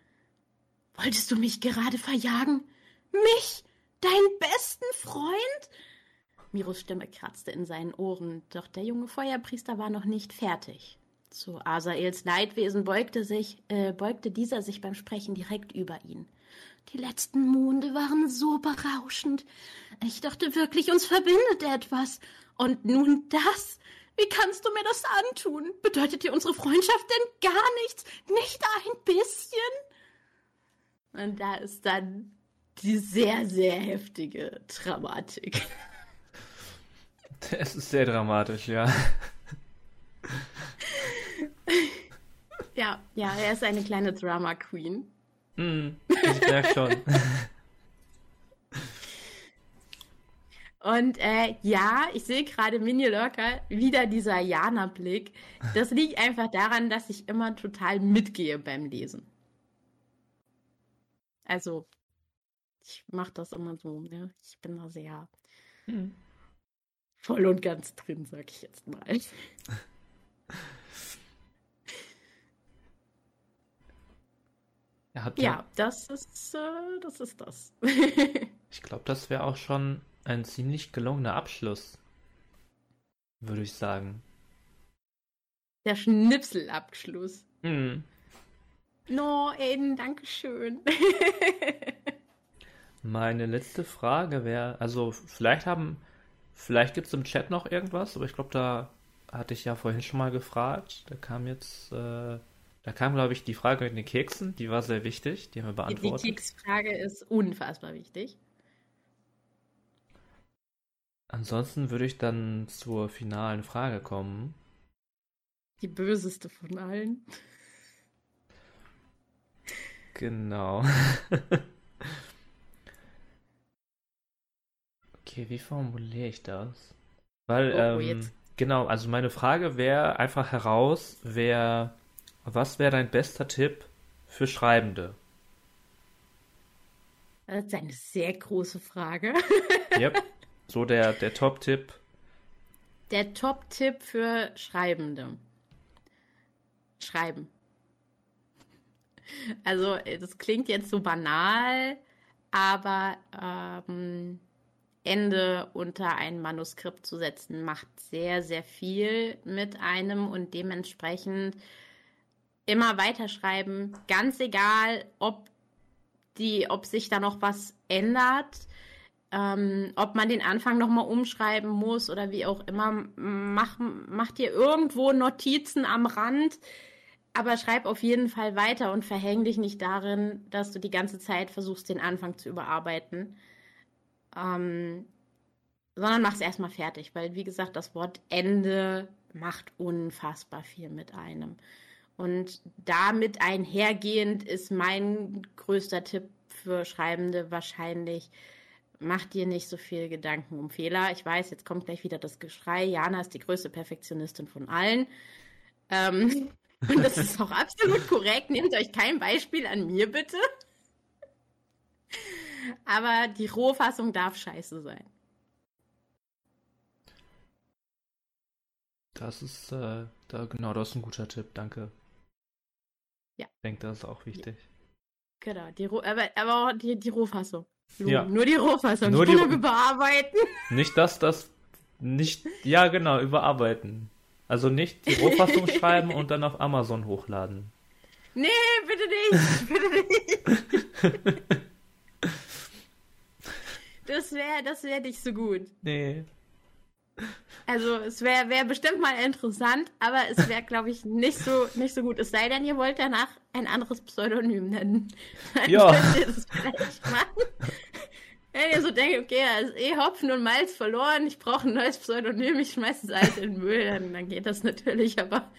Wolltest du mich gerade verjagen? Mich? Deinen besten Freund? Miros Stimme kratzte in seinen Ohren, doch der junge Feuerpriester war noch nicht fertig. Zu Asaels Leidwesen beugte, sich, äh, beugte dieser sich beim Sprechen direkt über ihn. Die letzten Monde waren so berauschend. Ich dachte wirklich, uns verbindet etwas. Und nun das? Wie kannst du mir das antun? Bedeutet dir unsere Freundschaft denn gar nichts? Nicht ein bisschen? Und da ist dann die sehr, sehr heftige Dramatik. Es ist sehr dramatisch, ja. Ja, ja, er ist eine kleine Drama Queen. Mm, ich merke schon. Und äh, ja, ich sehe gerade Mini Lurker wieder dieser Jana-Blick. Das liegt einfach daran, dass ich immer total mitgehe beim Lesen. Also, ich mache das immer so. Ne? Ich bin da sehr. Hm voll und ganz drin, sag ich jetzt mal. ja, ja, das ist, äh, das ist das. ich glaube, das wäre auch schon ein ziemlich gelungener Abschluss, würde ich sagen. Der Schnipselabschluss. Mhm. No, Aiden, danke schön. Meine letzte Frage wäre, also vielleicht haben Vielleicht gibt es im Chat noch irgendwas, aber ich glaube, da hatte ich ja vorhin schon mal gefragt. Da kam jetzt, äh, da kam, glaube ich, die Frage mit den Keksen, die war sehr wichtig, die haben wir beantwortet. Die Keksfrage ist unfassbar wichtig. Ansonsten würde ich dann zur finalen Frage kommen. Die böseste von allen. Genau. Okay, wie formuliere ich das? Weil, oh, ähm, genau, also meine Frage wäre einfach heraus, wer, was wäre dein bester Tipp für Schreibende? Das ist eine sehr große Frage. yep. So der, der Top-Tipp. Der Top-Tipp für Schreibende. Schreiben. Also, das klingt jetzt so banal, aber ähm, Ende unter ein Manuskript zu setzen, macht sehr, sehr viel mit einem und dementsprechend immer weiterschreiben, ganz egal, ob die, ob sich da noch was ändert, ähm, ob man den Anfang nochmal umschreiben muss oder wie auch immer, mach, macht ihr irgendwo Notizen am Rand. aber schreib auf jeden Fall weiter und verhäng dich nicht darin, dass du die ganze Zeit versuchst, den Anfang zu überarbeiten. Ähm, sondern mach es erstmal fertig, weil, wie gesagt, das Wort Ende macht unfassbar viel mit einem. Und damit einhergehend ist mein größter Tipp für Schreibende wahrscheinlich, mach dir nicht so viel Gedanken um Fehler. Ich weiß, jetzt kommt gleich wieder das Geschrei. Jana ist die größte Perfektionistin von allen. Ähm, und das ist auch absolut korrekt. Nehmt euch kein Beispiel an mir, bitte. Aber die Rohfassung darf scheiße sein. Das ist, äh, da, genau, das ist ein guter Tipp, danke. Ja. Ich denke, das ist auch wichtig. Genau, die aber, aber auch die, die Rohfassung. Ja. Nur die Rohfassung, Nur nicht die- überarbeiten. Nicht, dass das nicht, ja genau, überarbeiten. Also nicht die Rohfassung schreiben und dann auf Amazon hochladen. Nee, bitte nicht, bitte nicht. Das wäre das wär nicht so gut. Nee. Also es wäre wär bestimmt mal interessant, aber es wäre, glaube ich, nicht so, nicht so gut. Es sei denn, ihr wollt danach ein anderes Pseudonym nennen. Dann Ja. könnt ihr das vielleicht machen. Wenn ihr so denkt, okay, da ist eh Hopfen und Malz verloren, ich brauche ein neues Pseudonym, ich schmeiße das alte in den Müll, dann, dann geht das natürlich, aber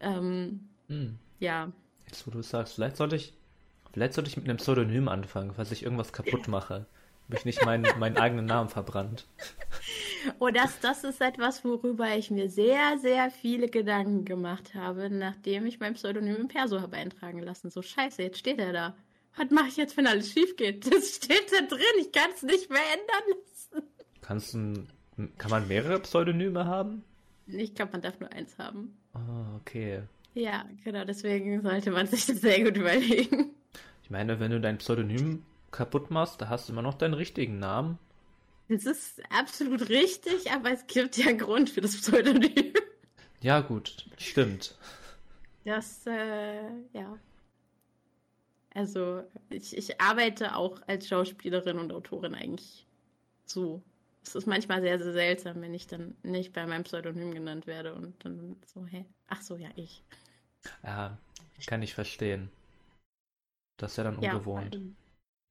ähm, Hm. ja. Jetzt, wo du es sagst, vielleicht sollte ich, vielleicht sollte ich mit einem Pseudonym anfangen, falls ich irgendwas kaputt mache. Habe ich nicht meinen, meinen eigenen Namen verbrannt. Oh, das, das ist etwas, worüber ich mir sehr, sehr viele Gedanken gemacht habe, nachdem ich mein Pseudonym im Perso habe eintragen lassen. So, scheiße, jetzt steht er da. Was mache ich jetzt, wenn alles schief geht? Das steht da drin, ich kann es nicht mehr ändern lassen. Kannst du, kann man mehrere Pseudonyme haben? Ich glaube, man darf nur eins haben. Ah, okay. Ja, genau, deswegen sollte man sich das sehr gut überlegen. Ich meine, wenn du dein Pseudonym kaputt machst, da hast du immer noch deinen richtigen Namen. Das ist absolut richtig, aber es gibt ja einen Grund für das Pseudonym. Ja, gut, stimmt. Das, äh, ja. Also, ich, ich arbeite auch als Schauspielerin und Autorin eigentlich so. Es ist manchmal sehr, sehr seltsam, wenn ich dann nicht bei meinem Pseudonym genannt werde und dann so, hä? Ach so, ja, ich. Ja, kann ich verstehen. Das ist ja dann Ja, ungewohnt. weil-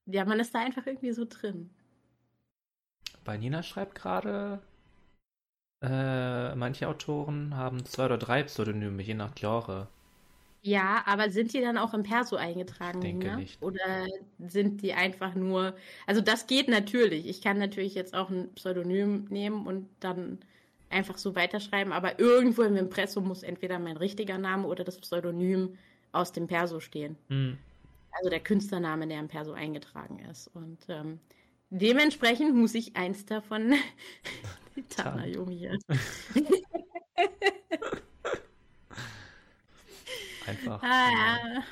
ja, man ist da einfach irgendwie so drin. Bei Nina schreibt gerade, äh, manche Autoren haben zwei oder drei Pseudonyme, je nach Genre. Ja, aber sind die dann auch im Perso eingetragen? Ich denke Nina? nicht. Oder sind die einfach nur. Also, das geht natürlich. Ich kann natürlich jetzt auch ein Pseudonym nehmen und dann einfach so weiterschreiben, aber irgendwo im Impressum muss entweder mein richtiger Name oder das Pseudonym aus dem Perso stehen. Hm. Also der Künstlername, der im Perso eingetragen ist. Und ähm, dementsprechend muss ich eins davon. Tana Yomi hier. Einfach. Ah, ja. ja.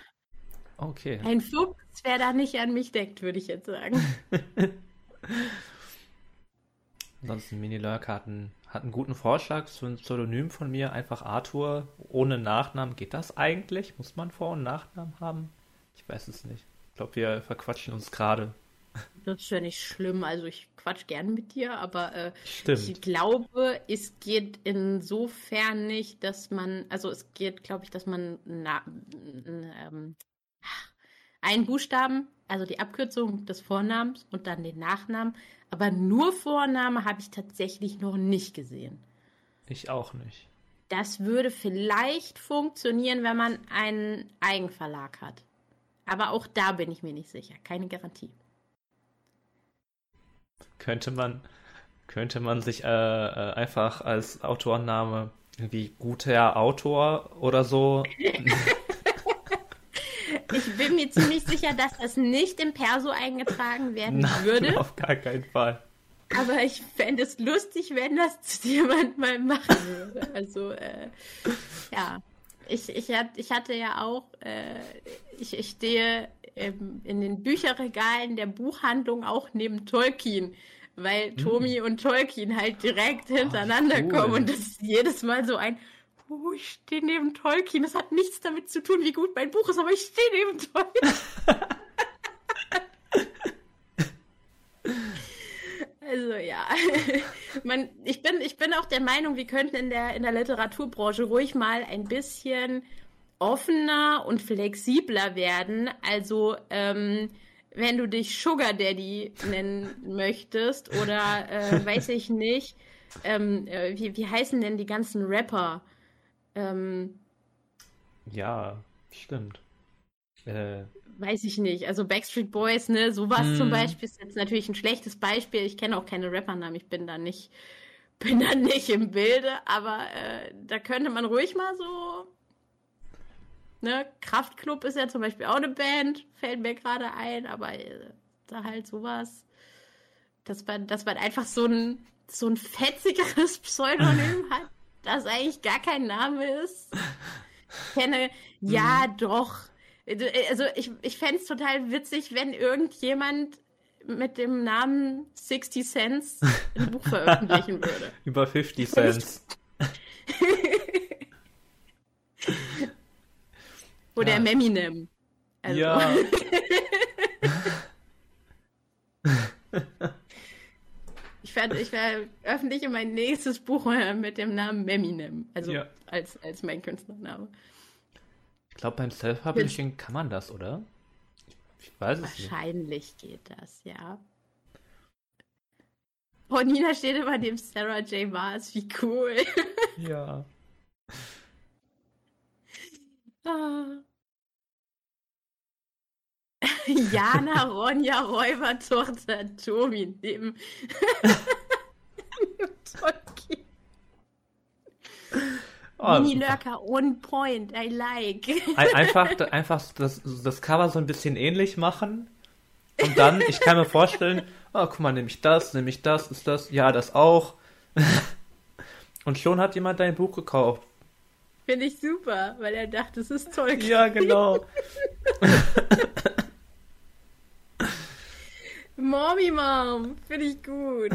Okay. Ein Fuchs, wer da nicht an mich denkt, würde ich jetzt sagen. Ansonsten Mini Lurk hat einen, hat einen guten Vorschlag für ein Pseudonym von mir, einfach Arthur ohne Nachnamen. Geht das eigentlich? Muss man Vor- und Nachnamen haben? Ich weiß es nicht. Ich glaube, wir verquatschen uns gerade. Das ist ja nicht schlimm. Also ich quatsch gern mit dir, aber äh, ich glaube, es geht insofern nicht, dass man, also es geht, glaube ich, dass man na, ähm, einen Buchstaben, also die Abkürzung des Vornamens und dann den Nachnamen, aber nur Vorname habe ich tatsächlich noch nicht gesehen. Ich auch nicht. Das würde vielleicht funktionieren, wenn man einen Eigenverlag hat. Aber auch da bin ich mir nicht sicher. Keine Garantie. Könnte man, könnte man sich äh, äh, einfach als Autorenname irgendwie guter Autor oder so. Ich bin mir ziemlich sicher, dass das nicht im Perso eingetragen werden Nein, würde. auf gar keinen Fall. Aber ich fände es lustig, wenn das jemand mal machen würde. Also, äh, ja. Ich, ich, ich hatte ja auch, äh, ich, ich stehe ähm, in den Bücherregalen der Buchhandlung auch neben Tolkien, weil Tomi und Tolkien halt direkt hintereinander cool. kommen und das ist jedes Mal so ein, oh, ich stehe neben Tolkien. Das hat nichts damit zu tun, wie gut mein Buch ist, aber ich stehe neben Tolkien. Also ja, Man, ich, bin, ich bin auch der Meinung, wir könnten in der, in der Literaturbranche ruhig mal ein bisschen offener und flexibler werden. Also ähm, wenn du dich Sugar Daddy nennen möchtest oder äh, weiß ich nicht, ähm, äh, wie, wie heißen denn die ganzen Rapper? Ähm, ja, stimmt. Äh, weiß ich nicht. Also Backstreet Boys, ne, sowas mm. zum hm. Beispiel ist jetzt natürlich ein schlechtes Beispiel. Ich kenne auch keine Rappernamen, ich bin da nicht, bin da nicht im Bilde, aber äh, da könnte man ruhig mal so. Ne, Kraftklub ist ja zum Beispiel auch eine Band, fällt mir gerade ein, aber äh, da halt sowas. Dass man, dass man einfach so ein, so ein fetzigeres Pseudonym hat, das eigentlich gar kein Name ist. Ich kenne, ja, hm. doch also ich, ich fände es total witzig, wenn irgendjemand mit dem Namen 60 Cents ein Buch veröffentlichen würde. Über 50 Cents. Oder ja. Meminem. Also. Ja. ich werde ich veröffentliche mein nächstes Buch mit dem Namen Meminem. Also ja. als, als mein Künstlername glaube, beim Self-Publishing kann man das, oder? Ich, weiß es nicht. Wahrscheinlich geht das, ja. Oh, Nina steht über dem Sarah J. Maas. Wie cool. Ja. ah. Jana, Ronja, Räuber, Tochter, Tobi neben. Oh, Mini-Lurker on point, I like. Einfach, einfach das, das Cover so ein bisschen ähnlich machen. Und dann, ich kann mir vorstellen, oh, guck mal, nehme ich das, nehme ich das, ist das, ja, das auch. Und schon hat jemand dein Buch gekauft. Finde ich super, weil er dachte, es ist toll. Ja, genau. Mommy Mom, finde ich gut.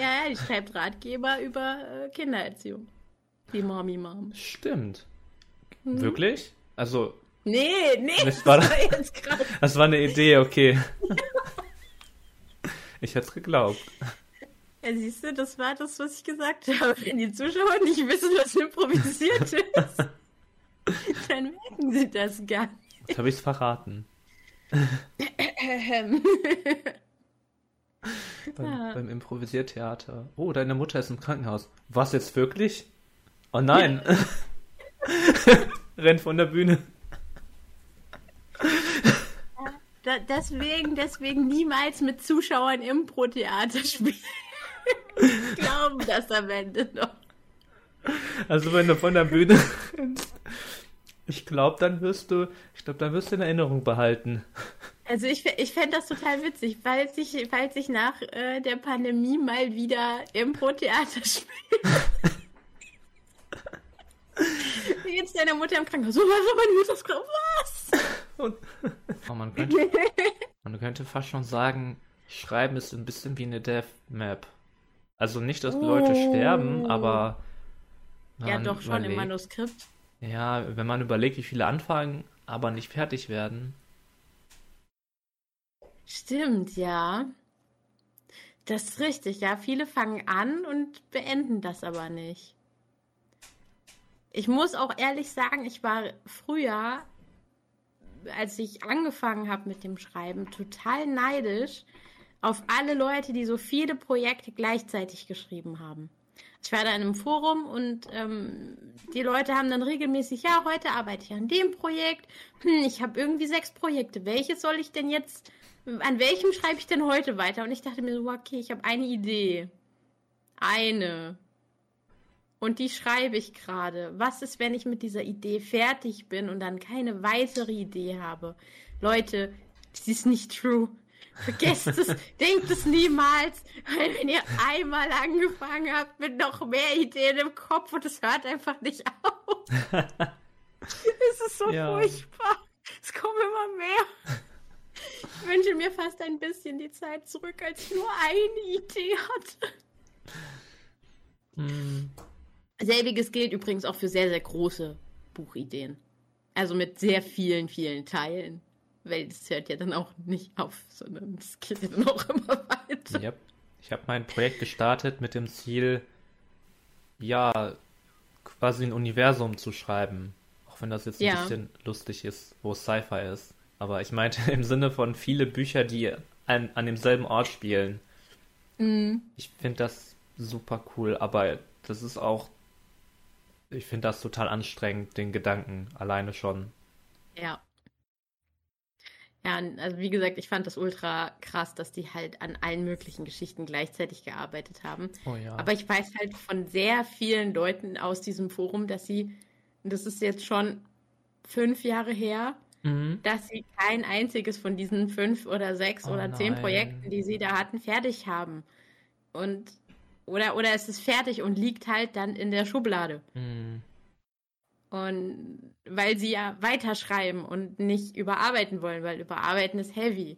Ja, ja, die schreibt Ratgeber über äh, Kindererziehung. Die Mommy Mom. Stimmt. Hm? Wirklich? Also. Nee, nee, das war, war jetzt gerade. Das war eine Idee, okay. ich hätte es geglaubt. Ja, siehst du, das war das, was ich gesagt habe. Wenn die Zuschauer nicht wissen, was improvisiert ist, dann merken sie das gar nicht. Jetzt habe ich es verraten. Beim, ja. beim Improvisiertheater. Oh, deine Mutter ist im Krankenhaus. Was jetzt wirklich? Oh nein. Rennt von der Bühne. Da, deswegen, deswegen niemals mit Zuschauern Impro-Theater spielen. Glauben das am Ende noch. Also wenn du von der Bühne rennst, ich glaube, dann wirst du, ich glaube, dann wirst du in Erinnerung behalten. Also ich, ich fände das total witzig, falls ich, falls ich nach äh, der Pandemie mal wieder Impro-Theater spiele. Wie geht's deiner Mutter im Krankenhaus? So, was, meine Mutter ist krank. Was? Und, oh, man, könnte, man könnte fast schon sagen, Schreiben ist ein bisschen wie eine Death Map. Also nicht, dass oh. Leute sterben, aber. Ja, doch schon überlegt, im Manuskript. Ja, wenn man überlegt, wie viele anfangen, aber nicht fertig werden. Stimmt, ja. Das ist richtig, ja. Viele fangen an und beenden das aber nicht. Ich muss auch ehrlich sagen, ich war früher, als ich angefangen habe mit dem Schreiben, total neidisch auf alle Leute, die so viele Projekte gleichzeitig geschrieben haben. Ich war da in einem Forum und ähm, die Leute haben dann regelmäßig, ja, heute arbeite ich an dem Projekt. Hm, ich habe irgendwie sechs Projekte. Welches soll ich denn jetzt an welchem schreibe ich denn heute weiter? Und ich dachte mir so, okay, ich habe eine Idee. Eine. Und die schreibe ich gerade. Was ist, wenn ich mit dieser Idee fertig bin und dann keine weitere Idee habe? Leute, das ist nicht true. Vergesst es, denkt es niemals, weil wenn ihr einmal angefangen habt mit noch mehr Ideen im Kopf und es hört einfach nicht auf. es ist so ja. furchtbar. Es kommen immer mehr. Ich wünsche mir fast ein bisschen die Zeit zurück, als ich nur eine Idee hatte. Hm. Selbiges gilt übrigens auch für sehr, sehr große Buchideen. Also mit sehr vielen, vielen Teilen. Weil es hört ja dann auch nicht auf, sondern es geht ja dann auch immer weiter. Yep. Ich habe mein Projekt gestartet mit dem Ziel, ja, quasi ein Universum zu schreiben. Auch wenn das jetzt ein ja. bisschen lustig ist, wo es Sci-Fi ist. Aber ich meinte im Sinne von viele Bücher, die an, an demselben Ort spielen. Mhm. Ich finde das super cool, aber das ist auch, ich finde das total anstrengend, den Gedanken alleine schon. Ja. Ja, also wie gesagt, ich fand das ultra krass, dass die halt an allen möglichen Geschichten gleichzeitig gearbeitet haben. Oh ja. Aber ich weiß halt von sehr vielen Leuten aus diesem Forum, dass sie, das ist jetzt schon fünf Jahre her, mhm. dass sie kein einziges von diesen fünf oder sechs oh oder zehn Projekten, die sie da hatten, fertig haben. Und oder, oder es ist fertig und liegt halt dann in der Schublade. Mhm. Und weil sie ja weiterschreiben und nicht überarbeiten wollen, weil überarbeiten ist heavy.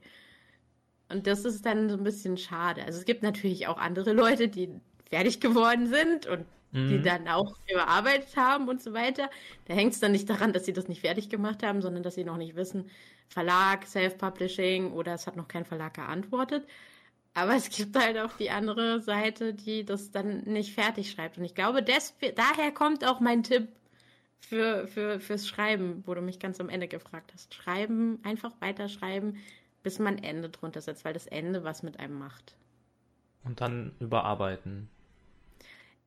Und das ist dann so ein bisschen schade. Also es gibt natürlich auch andere Leute, die fertig geworden sind und mhm. die dann auch überarbeitet haben und so weiter. Da hängt es dann nicht daran, dass sie das nicht fertig gemacht haben, sondern dass sie noch nicht wissen, Verlag, Self-Publishing oder es hat noch kein Verlag geantwortet. Aber es gibt halt auch die andere Seite, die das dann nicht fertig schreibt. Und ich glaube, des, daher kommt auch mein Tipp für, für, fürs Schreiben, wo du mich ganz am Ende gefragt hast. Schreiben, einfach weiterschreiben, bis man Ende drunter setzt, weil das Ende was mit einem macht. Und dann überarbeiten.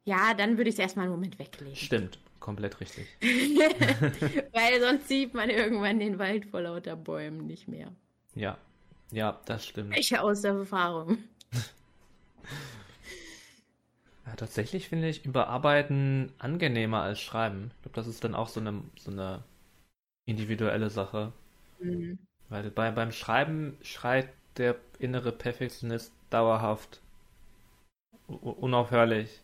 Ja, dann würde ich es erstmal einen Moment weglegen. Stimmt, komplett richtig. weil sonst sieht man irgendwann den Wald vor lauter Bäumen nicht mehr. Ja, ja, das stimmt. Ich aus der Erfahrung. Ja, tatsächlich finde ich Überarbeiten angenehmer als Schreiben. Ich glaube, das ist dann auch so eine, so eine individuelle Sache. Mhm. Weil bei, beim Schreiben schreit der innere Perfektionist dauerhaft. Unaufhörlich.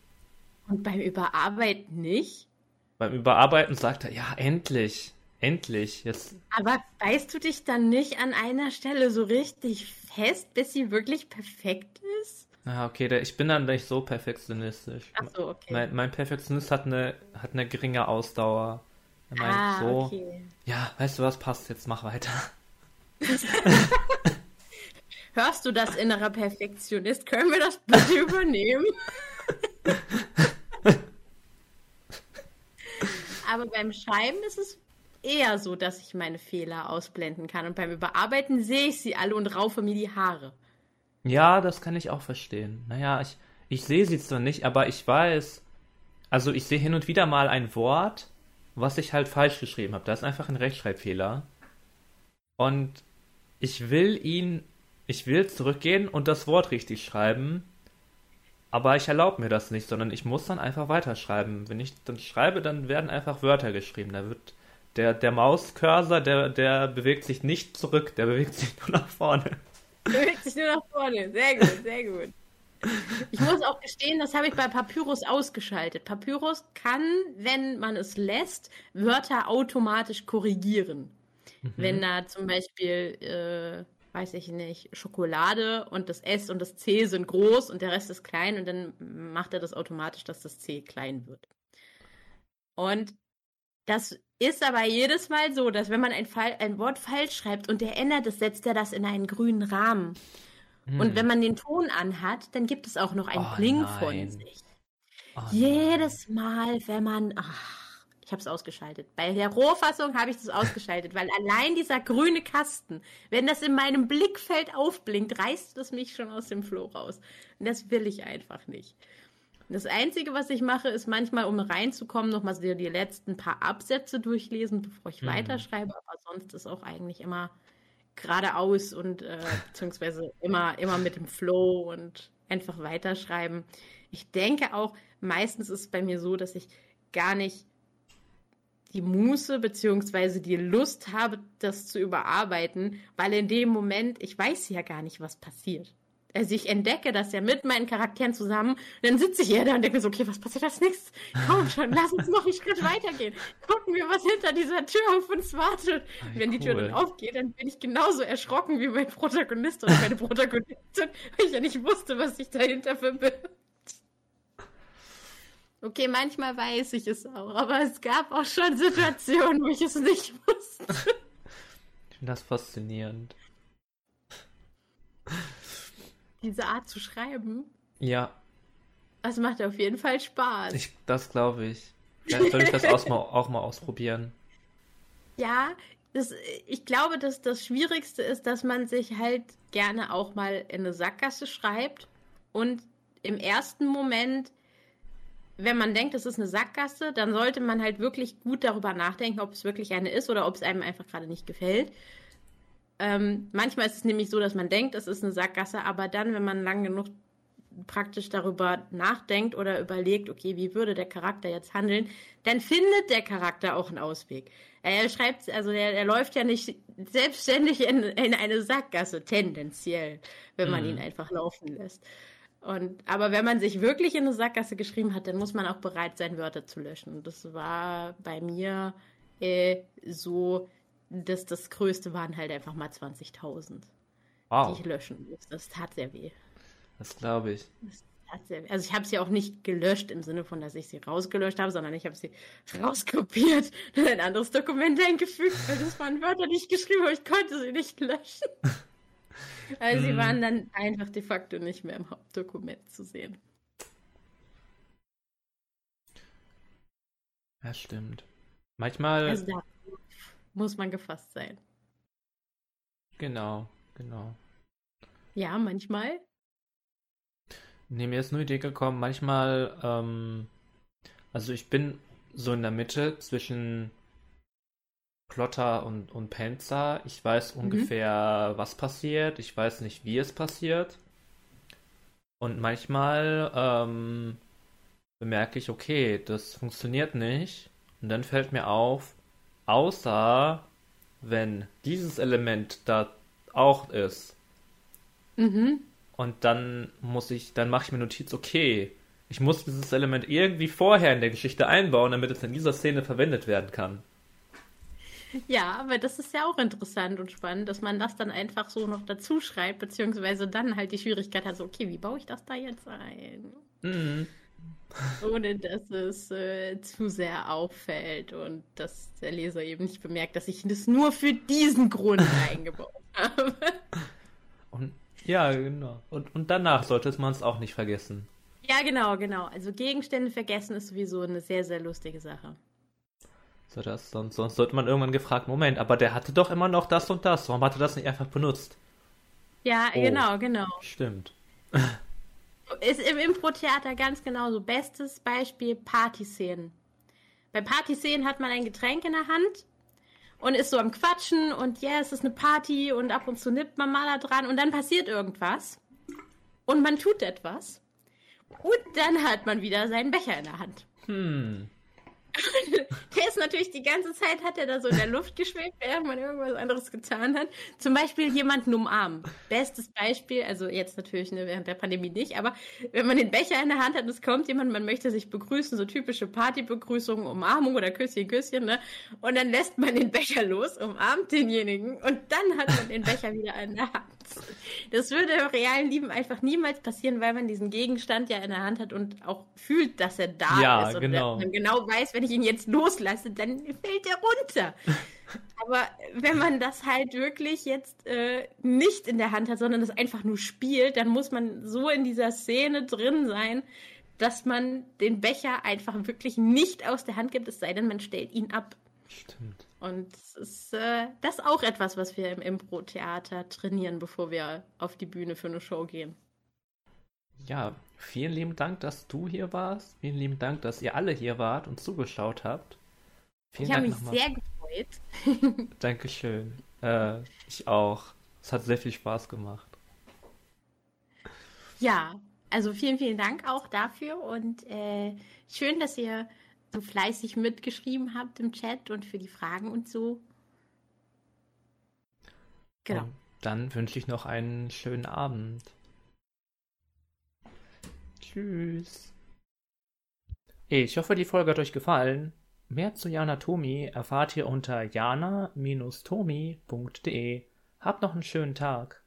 Und beim Überarbeiten nicht? Beim Überarbeiten sagt er, ja, endlich. Endlich, jetzt. Aber beißt du dich dann nicht an einer Stelle so richtig fest, bis sie wirklich perfekt ist? Ah, okay, ich bin dann nicht so perfektionistisch. Ach so, okay. Mein, mein Perfektionist hat eine, hat eine geringe Ausdauer. Er meint ah, so, okay. ja, weißt du was, passt, jetzt mach weiter. Hörst du das, innerer Perfektionist? Können wir das bitte übernehmen? Aber beim Schreiben ist es eher so, dass ich meine Fehler ausblenden kann. Und beim Überarbeiten sehe ich sie alle und raufe mir die Haare. Ja, das kann ich auch verstehen. Naja, ich, ich sehe sie zwar nicht, aber ich weiß, also ich sehe hin und wieder mal ein Wort, was ich halt falsch geschrieben habe. Da ist einfach ein Rechtschreibfehler. Und ich will ihn, ich will zurückgehen und das Wort richtig schreiben, aber ich erlaube mir das nicht, sondern ich muss dann einfach weiterschreiben. Wenn ich dann schreibe, dann werden einfach Wörter geschrieben. Da wird der, der Mauscursor, der, der bewegt sich nicht zurück, der bewegt sich nur nach vorne. Bewegt sich nur nach vorne. Sehr gut, sehr gut. Ich muss auch gestehen, das habe ich bei Papyrus ausgeschaltet. Papyrus kann, wenn man es lässt, Wörter automatisch korrigieren. Mhm. Wenn da zum Beispiel, äh, weiß ich nicht, Schokolade und das S und das C sind groß und der Rest ist klein und dann macht er das automatisch, dass das C klein wird. Und das ist aber jedes Mal so, dass wenn man ein, Fall, ein Wort falsch schreibt und der ändert es, setzt er das in einen grünen Rahmen. Hm. Und wenn man den Ton anhat, dann gibt es auch noch ein oh, Bling von sich. Oh, jedes Mal, wenn man. Ach, ich habe es ausgeschaltet. Bei der Rohfassung habe ich das ausgeschaltet, weil allein dieser grüne Kasten, wenn das in meinem Blickfeld aufblinkt, reißt es mich schon aus dem Flow raus. Und das will ich einfach nicht. Das Einzige, was ich mache, ist manchmal, um reinzukommen, nochmal so die letzten paar Absätze durchlesen, bevor ich mhm. weiterschreibe. Aber sonst ist auch eigentlich immer geradeaus und äh, beziehungsweise immer, immer mit dem Flow und einfach weiterschreiben. Ich denke auch, meistens ist es bei mir so, dass ich gar nicht die Muße beziehungsweise die Lust habe, das zu überarbeiten, weil in dem Moment, ich weiß ja gar nicht, was passiert also ich entdecke das ja mit meinen Charakteren zusammen. Und dann sitze ich hier da und denke mir so, okay, was passiert als nächstes? Komm schon, lass uns noch einen Schritt weitergehen. Gucken wir, was hinter dieser Tür auf uns wartet. Ay, Wenn die Tür dann aufgeht, dann bin ich genauso erschrocken wie mein Protagonist oder meine Protagonistin, weil ich ja nicht wusste, was sich dahinter verbirgt. Okay, manchmal weiß ich es auch, aber es gab auch schon Situationen, wo ich es nicht wusste. Ich finde das faszinierend diese Art zu schreiben. Ja. Das macht auf jeden Fall Spaß. Ich, das glaube ich. Vielleicht soll ich das auch mal, auch mal ausprobieren. Ja, das, ich glaube, dass das Schwierigste ist, dass man sich halt gerne auch mal in eine Sackgasse schreibt und im ersten Moment, wenn man denkt, es ist eine Sackgasse, dann sollte man halt wirklich gut darüber nachdenken, ob es wirklich eine ist oder ob es einem einfach gerade nicht gefällt. Ähm, manchmal ist es nämlich so, dass man denkt, es ist eine Sackgasse, aber dann, wenn man lang genug praktisch darüber nachdenkt oder überlegt, okay, wie würde der Charakter jetzt handeln, dann findet der Charakter auch einen Ausweg. Er schreibt, also er, er läuft ja nicht selbstständig in, in eine Sackgasse, tendenziell, wenn man mhm. ihn einfach laufen lässt. Und, aber wenn man sich wirklich in eine Sackgasse geschrieben hat, dann muss man auch bereit sein, Wörter zu löschen. Und das war bei mir äh, so, dass das Größte waren halt einfach mal 20.000, wow. die ich löschen muss. Das tat sehr weh. Das glaube ich. Also ich habe sie auch nicht gelöscht im Sinne von, dass ich sie rausgelöscht habe, sondern ich habe sie rauskopiert und ein anderes Dokument eingefügt, weil das waren Wörter, die ich geschrieben habe. Ich konnte sie nicht löschen. Also sie waren dann einfach de facto nicht mehr im Hauptdokument zu sehen. Ja, stimmt. Manchmal. Also da muss man gefasst sein. Genau, genau. Ja, manchmal Nee, mir ist nur die Idee gekommen, manchmal, ähm, also ich bin so in der Mitte zwischen Plotter und, und Panzer. Ich weiß mhm. ungefähr, was passiert. Ich weiß nicht, wie es passiert. Und manchmal ähm, bemerke ich, okay, das funktioniert nicht. Und dann fällt mir auf, außer wenn dieses Element da auch ist, mhm. Und dann muss ich, dann mache ich mir Notiz, okay, ich muss dieses Element irgendwie vorher in der Geschichte einbauen, damit es in dieser Szene verwendet werden kann. Ja, aber das ist ja auch interessant und spannend, dass man das dann einfach so noch dazu schreibt, beziehungsweise dann halt die Schwierigkeit hat, so, okay, wie baue ich das da jetzt ein? Mhm. Ohne dass es äh, zu sehr auffällt und dass der Leser eben nicht bemerkt, dass ich das nur für diesen Grund eingebaut habe. Und ja, genau. Und, und danach sollte man es auch nicht vergessen. Ja, genau, genau. Also Gegenstände vergessen ist sowieso eine sehr, sehr lustige Sache. So, das, sonst, sonst sollte man irgendwann gefragt, Moment, aber der hatte doch immer noch das und das. Warum hat er das nicht einfach benutzt? Ja, oh, genau, genau. Stimmt. Ist im Impro-Theater ganz genauso. Bestes Beispiel Partyszenen. Bei Partyszenen hat man ein Getränk in der Hand und ist so am Quatschen und ja, yeah, es ist eine Party und ab und zu nippt man mal da dran und dann passiert irgendwas und man tut etwas und dann hat man wieder seinen Becher in der Hand. Hm. der ist natürlich die ganze Zeit, hat er da so in der Luft geschwebt, während man irgendwas anderes getan hat. Zum Beispiel jemanden umarmen. Bestes Beispiel, also jetzt natürlich ne, während der Pandemie nicht, aber wenn man den Becher in der Hand hat und es kommt jemand, man möchte sich begrüßen, so typische Partybegrüßungen, Umarmung oder Küsschen, Küsschen, ne? Und dann lässt man den Becher los, umarmt denjenigen und dann hat man den Becher wieder in der Hand. Das würde im realen Leben einfach niemals passieren, weil man diesen Gegenstand ja in der Hand hat und auch fühlt, dass er da ja, ist. Und genau. man genau weiß, wenn ich ihn jetzt loslasse, dann fällt er runter. Aber wenn man das halt wirklich jetzt äh, nicht in der Hand hat, sondern das einfach nur spielt, dann muss man so in dieser Szene drin sein, dass man den Becher einfach wirklich nicht aus der Hand gibt, es sei denn, man stellt ihn ab. Stimmt. Und das ist äh, das ist auch etwas, was wir im Impro-Theater trainieren, bevor wir auf die Bühne für eine Show gehen. Ja, vielen lieben Dank, dass du hier warst. Vielen lieben Dank, dass ihr alle hier wart und zugeschaut habt. Vielen ich habe mich nochmal. sehr gefreut. Dankeschön. Äh, ich auch. Es hat sehr viel Spaß gemacht. Ja, also vielen, vielen Dank auch dafür und äh, schön, dass ihr so fleißig mitgeschrieben habt im Chat und für die Fragen und so. Genau. Und dann wünsche ich noch einen schönen Abend. Tschüss. Ich hoffe, die Folge hat euch gefallen. Mehr zu Jana Tomi erfahrt ihr unter jana-tomi.de. Habt noch einen schönen Tag.